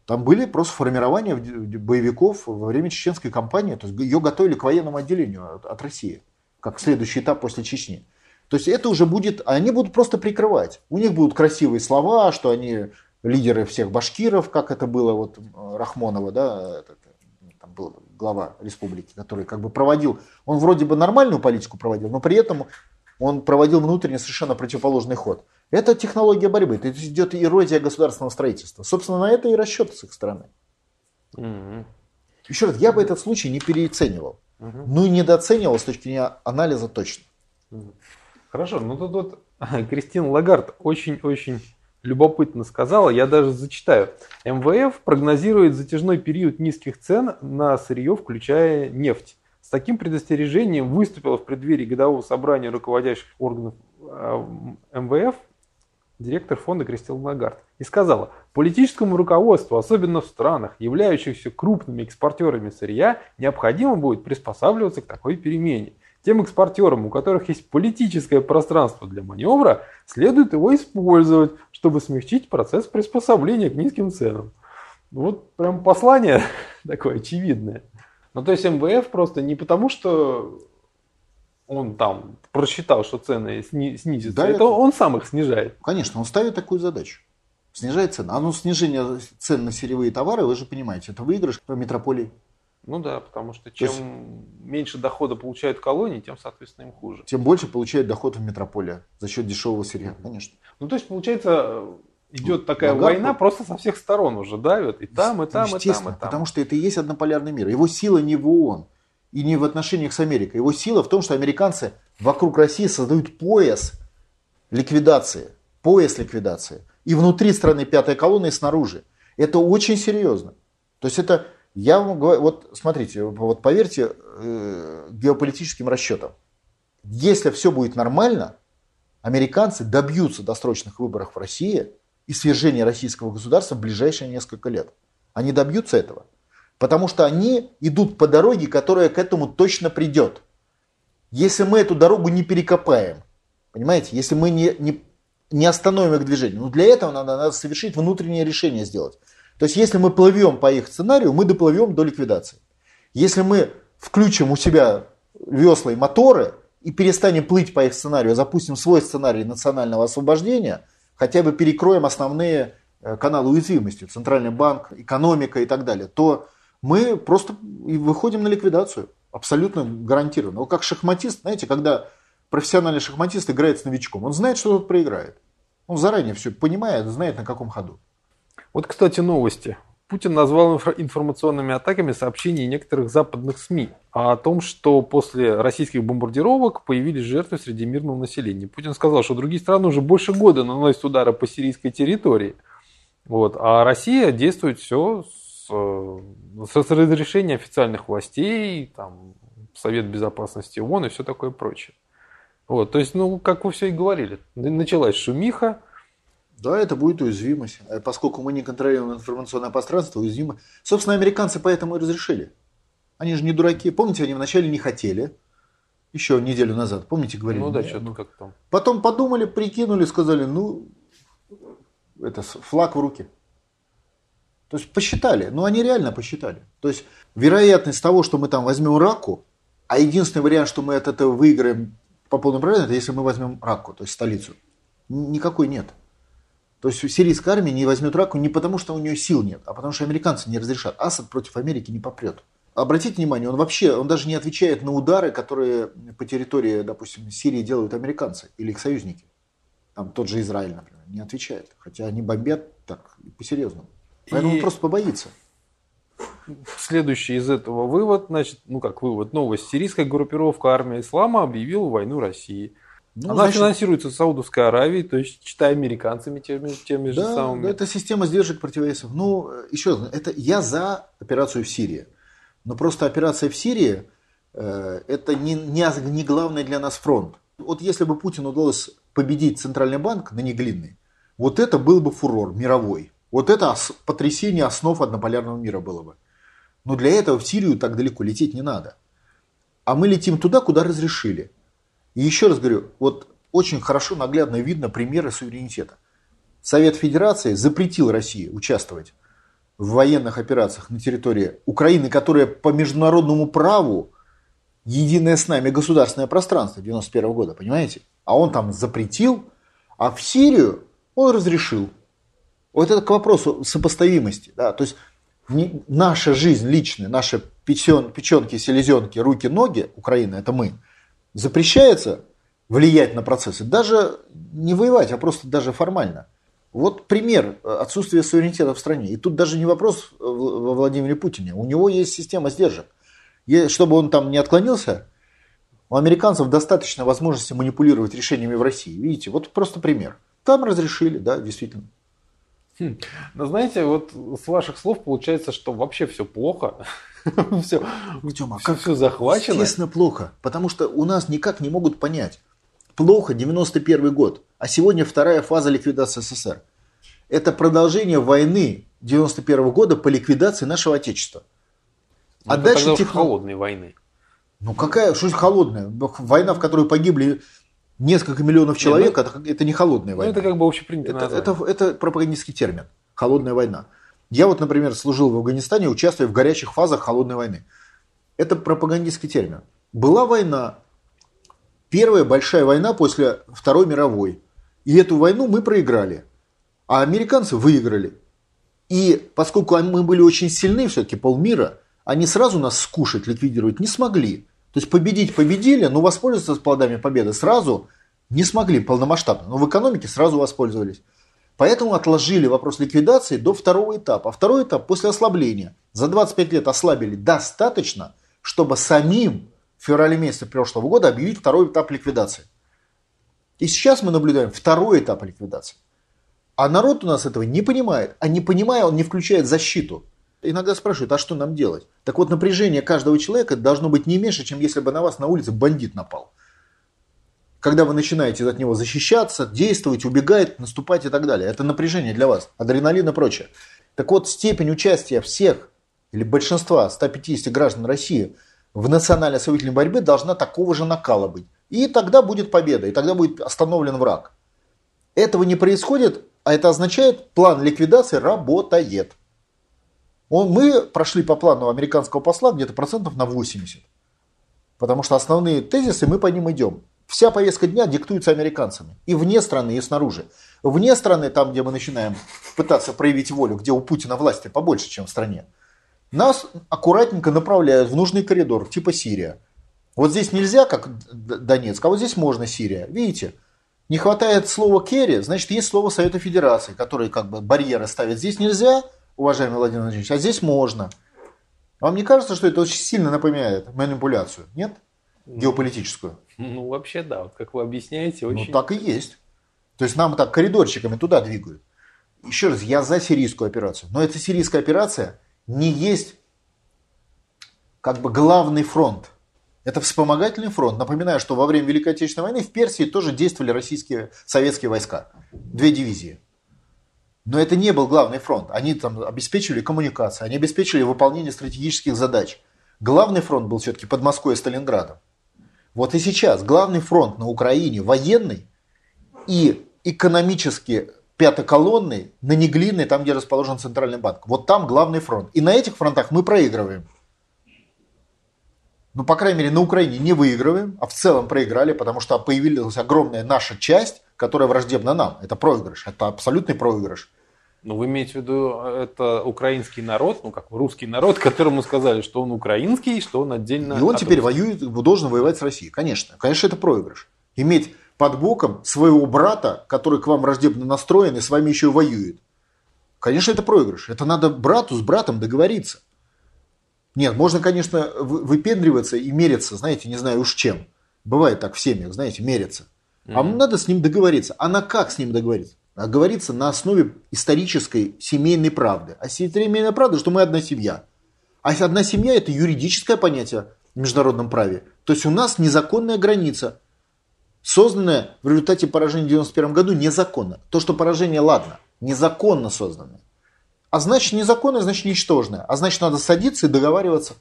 Там были просто формирования боевиков во время чеченской кампании. То есть ее готовили к военному отделению от, от России, как следующий этап после Чечни. То есть это уже будет, они будут просто прикрывать. У них будут красивые слова, что они лидеры всех башкиров, как это было вот Рахмонова, да, этот, там был глава республики, который как бы проводил, он вроде бы нормальную политику проводил, но при этом он проводил внутренне совершенно противоположный ход. Это технология борьбы, это идет эрозия государственного строительства. Собственно, на это и расчет с их стороны. Угу. Еще раз, я бы этот случай не переоценивал. Угу. Ну и недооценивал с точки зрения анализа точно. Хорошо, ну тут вот Кристин Лагард очень-очень любопытно сказала, я даже зачитаю. МВФ прогнозирует затяжной период низких цен на сырье, включая нефть. С таким предостережением выступила в преддверии годового собрания руководящих органов а, МВФ директор фонда Кристин Лагард и сказала, политическому руководству, особенно в странах, являющихся крупными экспортерами сырья, необходимо будет приспосабливаться к такой перемене. Тем экспортерам, у которых есть политическое пространство для маневра, следует его использовать, чтобы смягчить процесс приспособления к низким ценам. Вот прям послание такое очевидное. Ну, то есть МВФ просто не потому, что он там просчитал, что цены снизятся, да, это, это он сам их снижает. Конечно, он ставит такую задачу. Снижает цены. А ну снижение цен на сырьевые товары, вы же понимаете, это выигрыш по метрополии. Ну да, потому что чем есть, меньше дохода получают колонии, тем, соответственно, им хуже. Тем больше получает доход в метрополия за счет дешевого сырья, конечно. Ну то есть, получается, идет такая Лагард, война просто со всех сторон уже давят. И там, и там, и там, и там. Потому что это и есть однополярный мир. Его сила не в ООН и не в отношениях с Америкой. Его сила в том, что американцы вокруг России создают пояс ликвидации. Пояс ликвидации. И внутри страны пятая колонна, и снаружи. Это очень серьезно. То есть это я вам говорю, вот смотрите, вот поверьте э, геополитическим расчетам. Если все будет нормально, американцы добьются досрочных выборов в России и свержения российского государства в ближайшие несколько лет. Они добьются этого. Потому что они идут по дороге, которая к этому точно придет. Если мы эту дорогу не перекопаем, понимаете, если мы не, не, не остановим их движение, ну для этого надо, надо совершить внутреннее решение сделать. То есть, если мы плывем по их сценарию, мы доплывем до ликвидации. Если мы включим у себя весла и моторы и перестанем плыть по их сценарию, а запустим свой сценарий национального освобождения, хотя бы перекроем основные э, каналы уязвимости, центральный банк, экономика и так далее, то мы просто выходим на ликвидацию. Абсолютно гарантированно. Вот как шахматист, знаете, когда профессиональный шахматист играет с новичком, он знает, что тот проиграет. Он заранее все понимает, знает, на каком ходу. Вот, кстати, новости. Путин назвал информационными атаками сообщения некоторых западных СМИ о том, что после российских бомбардировок появились жертвы среди мирного населения. Путин сказал, что другие страны уже больше года наносят удары по сирийской территории. Вот, а Россия действует все с, с разрешения официальных властей, там, Совет Безопасности ООН и все такое прочее. Вот, то есть, ну, как вы все и говорили, началась шумиха, да, это будет уязвимость. Э, поскольку мы не контролируем информационное пространство, уязвимо. Собственно, американцы поэтому и разрешили. Они же не дураки. Помните, они вначале не хотели. Еще неделю назад, помните, говорили? Ну да, что-то как там. Потом подумали, прикинули, сказали, ну, это флаг в руки. То есть посчитали, ну они реально посчитали. То есть вероятность того, что мы там возьмем раку, а единственный вариант, что мы от этого выиграем по полной программе, это если мы возьмем раку, то есть столицу. Никакой нет. То есть сирийская армия не возьмет Раку не потому, что у нее сил нет, а потому что американцы не разрешат. Асад против Америки не попрет. Обратите внимание, он вообще, он даже не отвечает на удары, которые по территории, допустим, Сирии делают американцы или их союзники. Там тот же Израиль, например, не отвечает. Хотя они бомбят так, по-серьезному. Поэтому И... он просто побоится. Следующий из этого вывод, значит, ну как вывод, новость. Сирийская группировка армия ислама объявила войну России. Ну, Она значит, финансируется Саудовской Аравией, то есть читая американцами теми, теми да, же самыми. Да, это система сдержек противовесов. Ну, еще раз, это я за операцию в Сирии. Но просто операция в Сирии э, это не, не, не главный для нас фронт. Вот если бы Путину удалось победить Центральный банк на Неглинной, вот это был бы фурор мировой. Вот это потрясение основ однополярного мира было бы. Но для этого в Сирию так далеко лететь не надо. А мы летим туда, куда разрешили. И еще раз говорю, вот очень хорошо наглядно видно примеры суверенитета. Совет Федерации запретил России участвовать в военных операциях на территории Украины, которая по международному праву единое с нами государственное пространство 91 года, понимаете? А он там запретил, а в Сирию он разрешил. Вот это к вопросу сопоставимости. Да? То есть наша жизнь личная, наши печен, печенки, селезенки, руки, ноги, Украина, это мы – запрещается влиять на процессы, даже не воевать, а просто даже формально. Вот пример отсутствия суверенитета в стране. И тут даже не вопрос во Владимире Путине. У него есть система сдержек. Чтобы он там не отклонился, у американцев достаточно возможности манипулировать решениями в России. Видите, вот просто пример. Там разрешили, да, действительно. Хм. Но знаете, вот с ваших слов получается, что вообще все плохо. все, Тёма, все, все захвачено. Естественно, плохо. Потому что у нас никак не могут понять. Плохо 91 год, а сегодня вторая фаза ликвидации СССР. Это продолжение войны 91 года по ликвидации нашего Отечества. Ну, а дальше тех... холодной войны. Ну какая, что холодная? Война, в которой погибли несколько миллионов человек, Нет, ну, это, это не холодная война. Ну, это как бы общепринято это, это, это пропагандистский термин. Холодная война. Я вот, например, служил в Афганистане, участвуя в горячих фазах холодной войны. Это пропагандистский термин. Была война, первая большая война после Второй мировой. И эту войну мы проиграли. А американцы выиграли. И поскольку мы были очень сильны, все-таки полмира, они сразу нас скушать, ликвидировать не смогли. То есть победить победили, но воспользоваться плодами победы сразу не смогли полномасштабно. Но в экономике сразу воспользовались. Поэтому отложили вопрос ликвидации до второго этапа. А второй этап после ослабления. За 25 лет ослабили достаточно, чтобы самим в феврале месяце прошлого года объявить второй этап ликвидации. И сейчас мы наблюдаем второй этап ликвидации. А народ у нас этого не понимает. А не понимая, он не включает защиту. Иногда спрашивают, а что нам делать? Так вот, напряжение каждого человека должно быть не меньше, чем если бы на вас на улице бандит напал. Когда вы начинаете от него защищаться, действовать, убегать, наступать и так далее. Это напряжение для вас, адреналин и прочее. Так вот, степень участия всех или большинства 150 граждан России в национально-освоительной борьбе должна такого же накала быть. И тогда будет победа, и тогда будет остановлен враг. Этого не происходит, а это означает, план ликвидации работает. Он, мы прошли по плану американского посла где-то процентов на 80. Потому что основные тезисы мы по ним идем. Вся повестка дня диктуется американцами. И вне страны, и снаружи. Вне страны, там, где мы начинаем пытаться проявить волю, где у Путина власти побольше, чем в стране, нас аккуратненько направляют в нужный коридор, типа Сирия. Вот здесь нельзя, как Донецк, а вот здесь можно Сирия. Видите? Не хватает слова Керри, значит, есть слово Совета Федерации, который как бы барьеры ставит. Здесь нельзя, уважаемый Владимир Владимирович, а здесь можно. Вам не кажется, что это очень сильно напоминает манипуляцию, нет? Геополитическую. Ну, вообще, да. Вот как вы объясняете, ну, очень... Ну, так и есть. То есть нам так коридорчиками туда двигают. Еще раз, я за сирийскую операцию. Но эта сирийская операция не есть как бы главный фронт. Это вспомогательный фронт. Напоминаю, что во время Великой Отечественной войны в Персии тоже действовали российские советские войска. Две дивизии. Но это не был главный фронт. Они там обеспечивали коммуникацию, они обеспечивали выполнение стратегических задач. Главный фронт был все-таки под Москвой и Сталинградом. Вот и сейчас главный фронт на Украине военный и экономически пятоколонный на Неглинной, там, где расположен Центральный банк. Вот там главный фронт. И на этих фронтах мы проигрываем. Ну, по крайней мере, на Украине не выигрываем, а в целом проиграли, потому что появилась огромная наша часть, которая враждебна нам. Это проигрыш, это абсолютный проигрыш. Ну, вы имеете в виду, это украинский народ, ну, как русский народ, которому сказали, что он украинский, что он отдельно... И он теперь воюет, должен воевать с Россией, конечно. Конечно, это проигрыш. Иметь под боком своего брата, который к вам враждебно настроен и с вами еще воюет. Конечно, это проигрыш. Это надо брату с братом договориться. Нет, можно, конечно, выпендриваться и мериться, знаете, не знаю уж чем. Бывает так в семьях, знаете, мериться. А mm-hmm. надо с ним договориться. А на как с ним договориться? Договориться на основе исторической семейной правды. А семейная правда, что мы одна семья. А одна семья это юридическое понятие в международном праве. То есть у нас незаконная граница, созданная в результате поражения в 1991 году незаконно. То, что поражение, ладно, незаконно созданное. А значит незаконное, значит ничтожное. А значит надо садиться и договариваться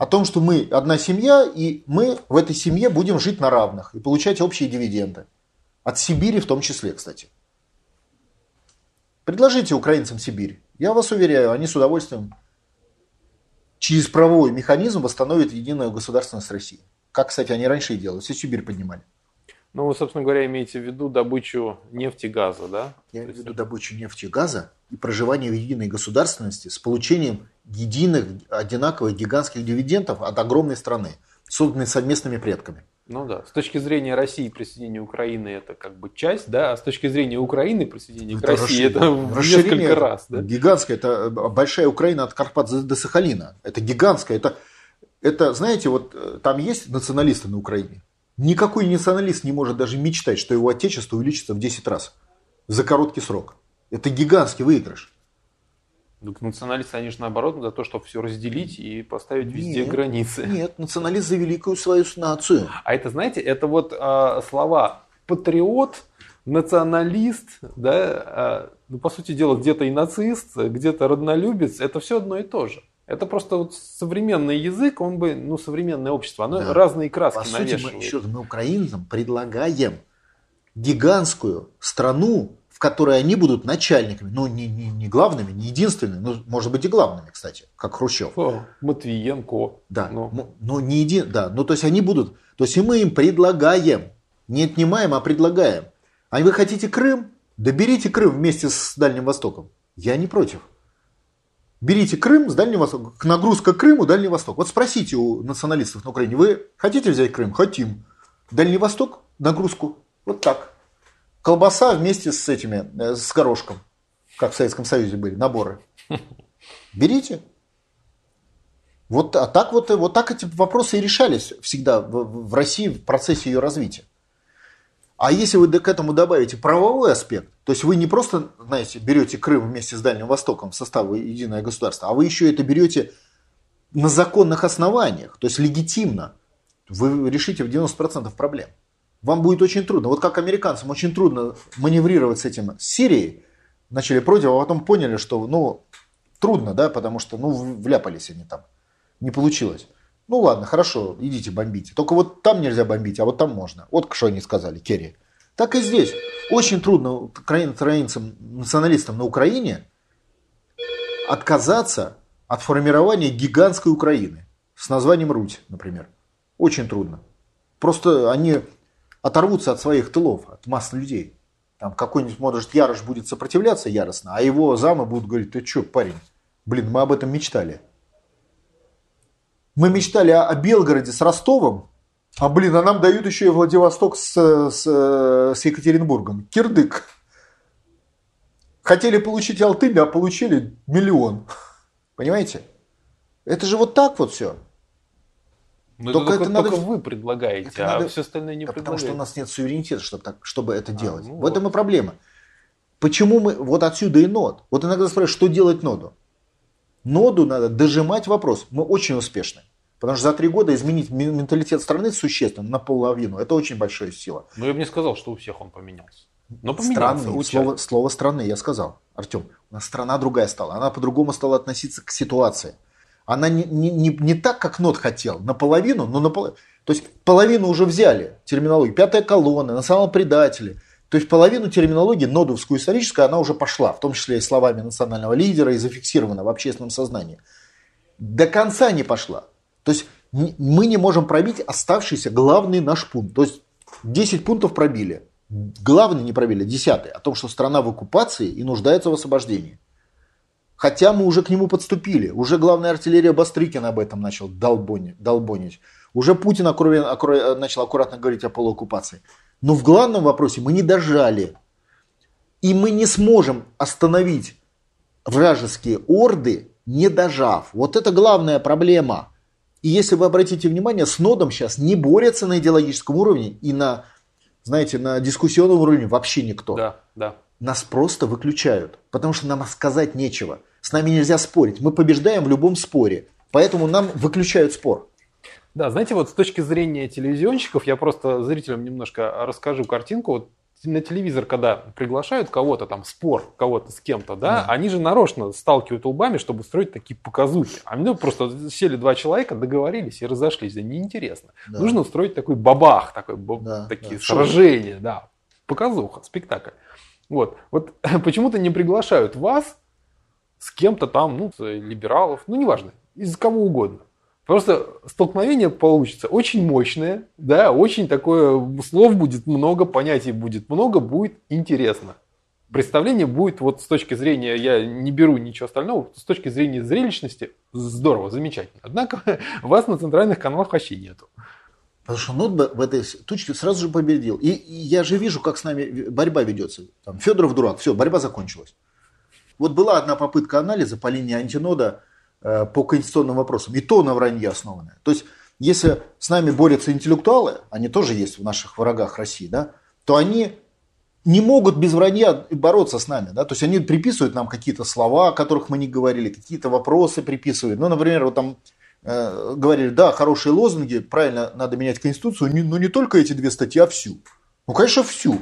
о том, что мы одна семья, и мы в этой семье будем жить на равных и получать общие дивиденды. От Сибири в том числе, кстати. Предложите украинцам Сибирь. Я вас уверяю, они с удовольствием через правовой механизм восстановят единую государственность России. Как, кстати, они раньше и делали, все Сибирь поднимали. Ну, вы, собственно говоря, имеете в виду добычу нефти и газа, да? Я имею в виду добычу нефти и газа и проживание в единой государственности с получением единых, одинаковых гигантских дивидендов от огромной страны, созданной совместными предками. Ну да, с точки зрения России присоединение Украины это как бы часть, да, а с точки зрения Украины присоединение это к России это в несколько раз. Да? Гигантская, это большая Украина от Карпат до Сахалина. Это гигантская, это, это, знаете, вот э, там есть националисты на Украине. Никакой националист не может даже мечтать, что его отечество увеличится в 10 раз за короткий срок. Это гигантский выигрыш. Так националисты, они же наоборот за то, чтобы все разделить и поставить везде нет, границы. Нет, националист за великую свою нацию. А это, знаете, это вот э, слова патриот, националист, да, э, ну, по сути дела, где-то и нацист, где-то роднолюбец, это все одно и то же. Это просто вот современный язык, он бы, ну, современное общество, оно Да. разные краски По сути, мы, еще мы украинцам предлагаем гигантскую страну, которой они будут начальниками. Ну, не, не, не главными, не единственными, ну, может быть, и главными, кстати, как Хрущев. О, Матвиенко. Да, Ну. ну, ну, не един, да, ну то есть они будут, то есть и мы им предлагаем, не отнимаем, а предлагаем. А вы хотите Крым? Да берите Крым вместе с Дальним Востоком. Я не против. Берите Крым с Дальним Востоком. Нагрузка Крыму, Дальний Восток. Вот спросите у националистов на Украине, вы хотите взять Крым? Хотим. Дальний Восток, нагрузку. Вот так. Колбаса вместе с этими, э, с горошком. Как в Советском Союзе были, наборы. Берите. Вот, а так вот, вот так эти вопросы и решались всегда в, в России в процессе ее развития. А если вы к этому добавите правовой аспект, то есть вы не просто, знаете, берете Крым вместе с Дальним Востоком в состав единое государство, а вы еще это берете на законных основаниях, то есть легитимно, вы решите в 90% проблем. Вам будет очень трудно. Вот как американцам очень трудно маневрировать с этим с Сирией, начали против, а потом поняли, что ну, трудно, да, потому что ну, вляпались они там, не получилось. Ну ладно, хорошо, идите бомбите. Только вот там нельзя бомбить, а вот там можно. Вот что они сказали, Керри. Так и здесь. Очень трудно украин- украинцам, националистам на Украине отказаться от формирования гигантской Украины с названием Руть, например. Очень трудно. Просто они оторвутся от своих тылов, от масс людей. Там какой-нибудь, может, Ярош будет сопротивляться яростно, а его замы будут говорить, ты что, парень, блин, мы об этом мечтали. Мы мечтали о, о Белгороде с Ростовом, а, блин, а нам дают еще и Владивосток с, с, с Екатеринбургом. Кирдык. Хотели получить Алтынь, а получили миллион. Понимаете? Это же вот так вот все. Ну, Только это только, это надо- только вы предлагаете, это а надо- все остальные не Да потому что у нас нет суверенитета, чтобы, так, чтобы это делать. ну в этом вот. и проблема. Почему мы... Вот отсюда и нод. Вот иногда спрашивают, что делать ноду? Ноду надо дожимать вопрос. Мы очень успешны. Потому что за три года изменить менталитет страны существенно, на половину. Это очень большая сила. Ну, я бы не сказал, что у всех он поменялся. Но поменялся. Слово, слово страны, я сказал. Артем, у нас страна другая стала. Она по-другому стала относиться к ситуации. Она не, не, не, не так, как НОТ хотел, наполовину, но наполовину. То есть половину уже взяли терминологию. Пятая колонна, национал-предатели. То есть половину терминологии нодовскую историческую она уже пошла, в том числе и словами национального лидера, и зафиксирована в общественном сознании. До конца не пошла. То есть мы не можем пробить оставшийся главный наш пункт. То есть 10 пунктов пробили. Главный не пробили, десятый. О том, что страна в оккупации и нуждается в освобождении. Хотя мы уже к нему подступили. Уже главная артиллерия Бастрыкина об этом начал долбони- долбонить. Уже Путин аккура- аккура- начал аккуратно говорить о полуоккупации. Но в главном вопросе мы не дожали. И мы не сможем остановить вражеские орды, не дожав. Вот это главная проблема. И если вы обратите внимание, с Нодом сейчас не борется на идеологическом уровне и на, знаете, на дискуссионном уровне вообще никто. Да, да. Нас просто выключают, потому что нам сказать нечего. С нами нельзя спорить. Мы побеждаем в любом споре. Поэтому нам выключают спор. Да, знаете, вот с точки зрения телевизионщиков, я просто зрителям немножко расскажу картинку. Вот на телевизор, когда приглашают кого-то, там, спор кого-то с кем-то, да, Да. они же нарочно сталкивают лбами, чтобы строить такие показухи. А мне просто сели два человека, договорились и разошлись. Да неинтересно. Да. Нужно устроить такой бабах, такой, Да, такие да, шоу. сражения, да. Показуха, спектакль. Вот. Вот почему-то не приглашают вас с кем-то там, ну, либералов, ну, неважно, из кого угодно. Просто столкновение получится очень мощное, да, очень такое, слов будет много, понятий будет много, будет интересно. Представление будет вот с точки зрения, я не беру ничего остального, с точки зрения зрелищности здорово, замечательно. Однако вас на центральных каналах вообще нету. Потому что Нод б- в этой точке сразу же победил. И, и я же вижу, как с нами борьба ведется. Там, Федоров дурак, все, борьба закончилась. Вот была одна попытка анализа по линии антинода э, по конституционным вопросам. И то на вранье основанное. То есть, если с нами борются интеллектуалы, они тоже есть в наших врагах России, да, то они не могут без вранья бороться с нами. Да? То есть они приписывают нам какие-то слова, о которых мы не говорили, какие-то вопросы приписывают. Ну, например, вот там э, говорили, да, хорошие лозунги, правильно, надо менять Конституцию, но не только эти две статьи, а всю. Ну, конечно, всю.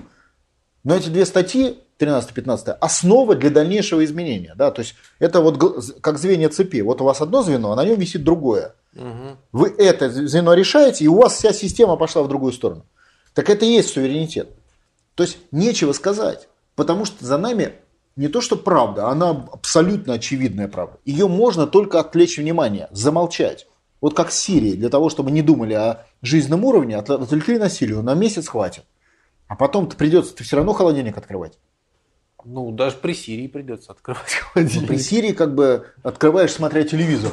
Но эти две статьи, 13-15, основа для дальнейшего изменения. Да? То есть это вот как звенья цепи. Вот у вас одно звено, а на нем висит другое. Угу. Вы это звено решаете, и у вас вся система пошла в другую сторону. Так это и есть суверенитет. То есть нечего сказать, потому что за нами не то что правда, она абсолютно очевидная правда. Ее можно только отвлечь внимание, замолчать. Вот как в Сирии, для того, чтобы не думали о жизненном уровне, отвлекли на Сирию, на месяц хватит. А потом-то придется ты все равно холодильник открывать. Ну, даже при Сирии придется открывать холодильник. Ну, при Сирии как бы открываешь, смотря телевизор.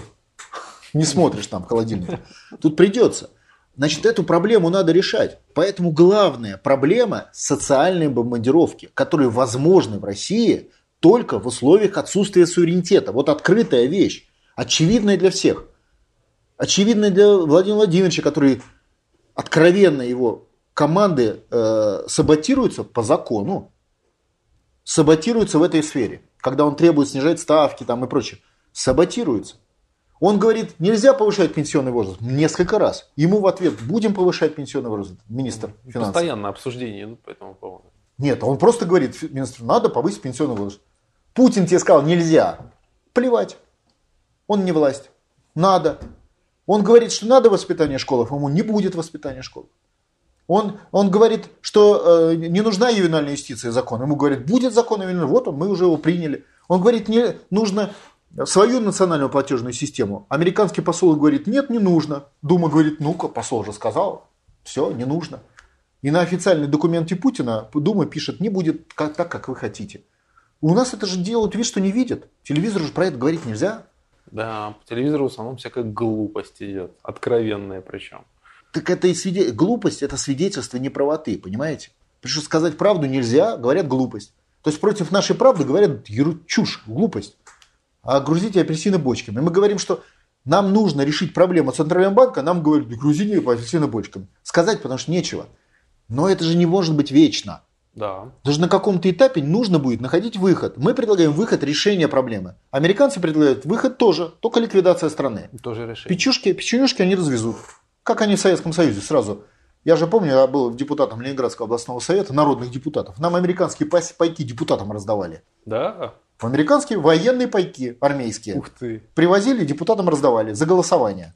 Не смотришь там холодильник. Тут придется. Значит, эту проблему надо решать. Поэтому главная проблема – социальные бомбардировки, которые возможны в России только в условиях отсутствия суверенитета. Вот открытая вещь, очевидная для всех. Очевидная для Владимира Владимировича, который откровенно его команды э, саботируются по закону, саботируются в этой сфере, когда он требует снижать ставки там и прочее, саботируются. Он говорит, нельзя повышать пенсионный возраст несколько раз. Ему в ответ, будем повышать пенсионный возраст, министр финансов. Постоянное обсуждение идут по этому поводу. Нет, он просто говорит, министр, надо повысить пенсионный возраст. Путин тебе сказал, нельзя. Плевать. Он не власть. Надо. Он говорит, что надо воспитание школов, ему не будет воспитания школ. Он, он говорит, что э, не нужна ювенальная юстиция закон. Ему говорят, будет закон ювенальный, вот он, мы уже его приняли. Он говорит, не нужно свою национальную платежную систему. Американский посол говорит, нет, не нужно. Дума говорит, ну-ка, посол же сказал, все, не нужно. И на официальной документе Путина Дума пишет, не будет как, так, как вы хотите. У нас это же делают вид, что не видят. Телевизору же про это говорить нельзя. Да, по телевизору в основном всякая глупость идет, откровенная причем. Так это и свиде... глупость, это свидетельство неправоты, понимаете? Потому что сказать правду нельзя, говорят глупость. То есть против нашей правды говорят чушь, глупость а грузите апельсины бочками. Мы говорим, что нам нужно решить проблему Центрального банка, нам говорят, грузите апельсины бочками. Сказать, потому что нечего. Но это же не может быть вечно. Да. Даже на каком-то этапе нужно будет находить выход. Мы предлагаем выход решения проблемы. Американцы предлагают выход тоже, только ликвидация страны. Тоже решение. Печушки, печенюшки они развезут. Как они в Советском Союзе сразу. Я же помню, я был депутатом Ленинградского областного совета, народных депутатов. Нам американские пайки депутатам раздавали. Да? В американские военные пайки армейские. Ух ты. Привозили, депутатам раздавали за голосование.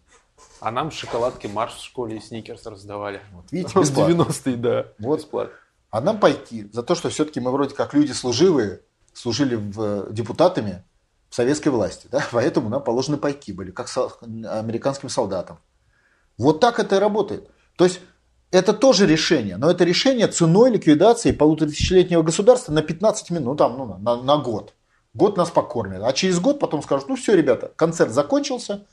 А нам шоколадки Марш в школе и Сникерс раздавали. Вот, видите, бесплатно. 90-е, да. Вот. Бесплатно. А нам пайки за то, что все-таки мы вроде как люди служивые, служили в, депутатами в советской власти. Да? Поэтому нам положены пайки были, как со, американским солдатам. Вот так это и работает. То есть это тоже решение, но это решение ценой ликвидации полутора тысячелетнего государства на 15 минут, ну, там, ну, на, на год. Год нас покормят. А через год потом скажут, ну все, ребята, концерт закончился,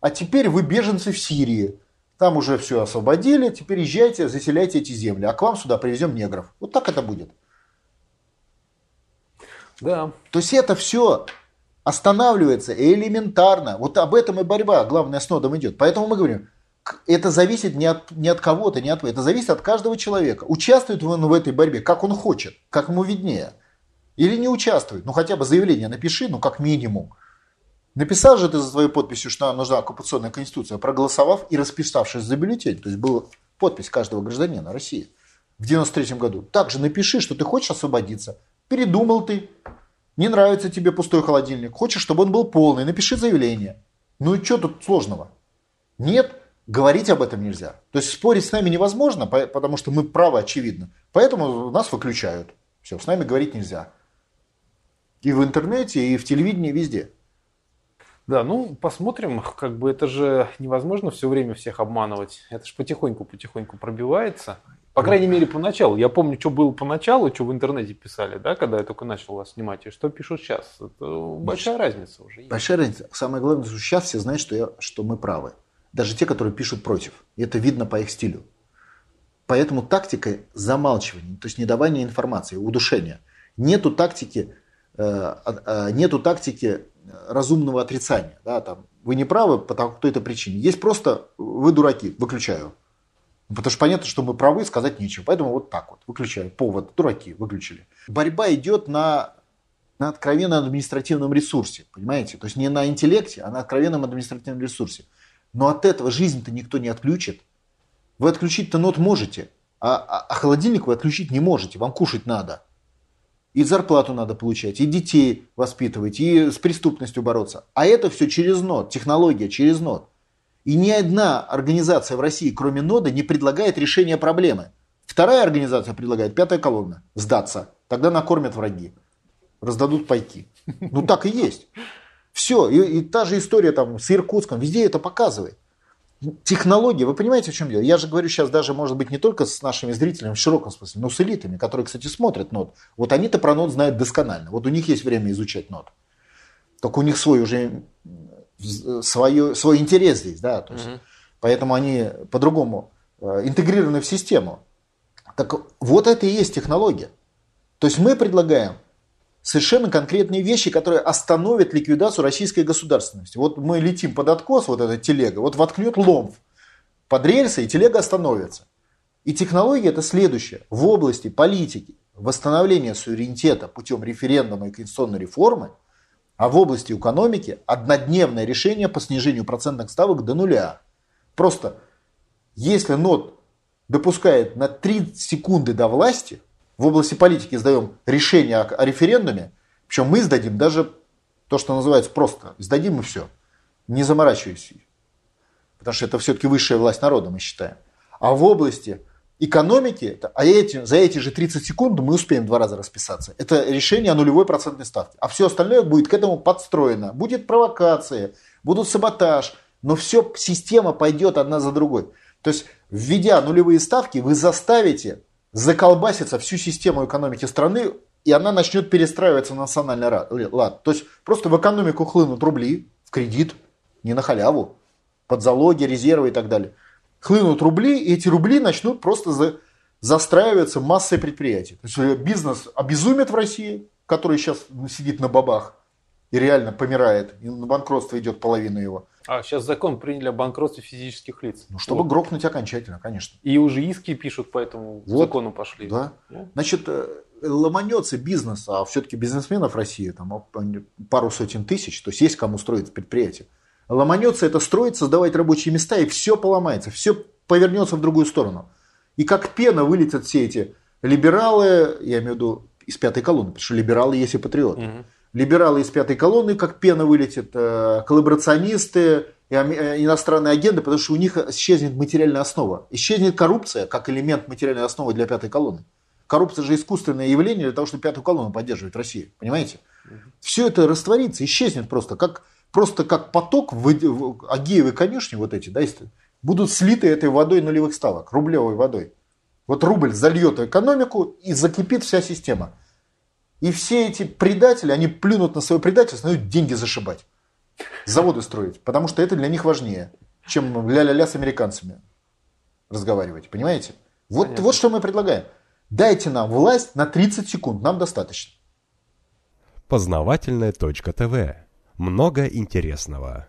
а теперь вы беженцы в Сирии. Там уже все освободили, теперь езжайте, заселяйте эти земли, а к вам сюда привезем негров. Вот так это будет. Да. То есть это все останавливается элементарно. Вот об этом и борьба, главное, с нодом идет. Поэтому мы говорим, это зависит не от, не от кого-то, не от это зависит от каждого человека. Участвует он в этой борьбе, как он хочет, как ему виднее. Или не участвует. Ну хотя бы заявление напиши, ну как минимум. Написал же ты за своей подписью, что нам нужна оккупационная конституция, проголосовав и расписавшись за бюллетень. То есть была подпись каждого гражданина России в 93 году. Также напиши, что ты хочешь освободиться. Передумал ты. Не нравится тебе пустой холодильник. Хочешь, чтобы он был полный. Напиши заявление. Ну и что тут сложного? Нет, говорить об этом нельзя. То есть спорить с нами невозможно, потому что мы правы очевидно. Поэтому нас выключают. Все, с нами говорить нельзя. И в интернете, и в телевидении, везде. Да, ну посмотрим, как бы это же невозможно все время всех обманывать. Это же потихоньку-потихоньку пробивается. По крайней мере, поначалу. Я помню, что было поначалу, что в интернете писали, да, когда я только начал вас снимать, и что пишут сейчас. Это большая разница уже. Есть. Большая разница. Самое главное, что сейчас все знают, что, я, что мы правы. Даже те, которые пишут против. И это видно по их стилю. Поэтому тактика замалчивания, то есть недавания информации, удушения. Нету тактики Э, э, нету тактики разумного отрицания. Да, там, вы не правы по какой-то причине. Есть просто вы дураки, выключаю. Потому что понятно, что мы правы, сказать нечего. Поэтому вот так вот, выключаю. Повод, дураки, выключили. Борьба идет на, на откровенном административном ресурсе, понимаете? То есть не на интеллекте, а на откровенном административном ресурсе. Но от этого жизнь-то никто не отключит. Вы отключить-то нот можете, а, а, а холодильник вы отключить не можете, вам кушать надо. И зарплату надо получать, и детей воспитывать, и с преступностью бороться. А это все через нод, технология через нод. И ни одна организация в России, кроме нода, не предлагает решение проблемы. Вторая организация предлагает, пятая колонна, сдаться. Тогда накормят враги, раздадут пайки. Ну так и есть. Все, и, и та же история там с Иркутском, везде это показывает. Технология, вы понимаете, в чем дело? Я же говорю сейчас даже, может быть, не только с нашими зрителями в широком смысле, но с элитами, которые, кстати, смотрят нот. Вот они-то про нот знают досконально. Вот у них есть время изучать нот. Только у них свой уже свое, свой интерес здесь, да, то есть, угу. поэтому они по-другому э, интегрированы в систему. Так вот это и есть технология. То есть мы предлагаем совершенно конкретные вещи, которые остановят ликвидацию российской государственности. Вот мы летим под откос, вот эта телега, вот воткнет ломф под рельсы, и телега остановится. И технология это следующее. В области политики восстановления суверенитета путем референдума и конституционной реформы, а в области экономики однодневное решение по снижению процентных ставок до нуля. Просто если НОТ допускает на 3 секунды до власти, в области политики сдаем решение о, референдуме, причем мы сдадим даже то, что называется просто, сдадим и все, не заморачиваясь. Потому что это все-таки высшая власть народа, мы считаем. А в области экономики, а эти, за эти же 30 секунд мы успеем два раза расписаться. Это решение о нулевой процентной ставке. А все остальное будет к этому подстроено. Будет провокация, будут саботаж, но все, система пойдет одна за другой. То есть, введя нулевые ставки, вы заставите заколбасится всю систему экономики страны, и она начнет перестраиваться на национальный лад. То есть просто в экономику хлынут рубли в кредит, не на халяву, под залоги, резервы и так далее. Хлынут рубли, и эти рубли начнут просто за, застраиваться массой предприятий. То есть э, бизнес обезумит в России, который сейчас сидит на бабах и реально помирает, и на банкротство идет половина его. А сейчас закон приняли о банкротстве физических лиц. Ну, чтобы вот. грохнуть окончательно, конечно. И уже иски пишут по этому вот. закону пошли. Да. Ну. Значит, э, ломанется бизнес, а все-таки бизнесменов России там пару сотен тысяч, то есть есть кому строить предприятие. Ломанется это строить, создавать рабочие места, и все поломается, все повернется в другую сторону. И как пена вылетят все эти либералы, я имею в виду из пятой колонны, потому что либералы есть и патриоты. Угу либералы из пятой колонны, как пена вылетит, э, коллаборационисты, э, иностранные агенты, потому что у них исчезнет материальная основа. Исчезнет коррупция как элемент материальной основы для пятой колонны. Коррупция же искусственное явление для того, чтобы пятую колонну поддерживать Россию. Понимаете? Все это растворится, исчезнет просто. Как, просто как поток в, в Агеевой конюшни вот эти, да, будут слиты этой водой нулевых ставок, рублевой водой. Вот рубль зальет экономику и закипит вся система. И все эти предатели, они плюнут на свое предательство, начнут деньги зашибать. Заводы строить. Потому что это для них важнее, чем ля-ля-ля с американцами разговаривать. Понимаете? Вот, вот что мы предлагаем. Дайте нам власть на 30 секунд. Нам достаточно. Познавательная точка ТВ. Много интересного.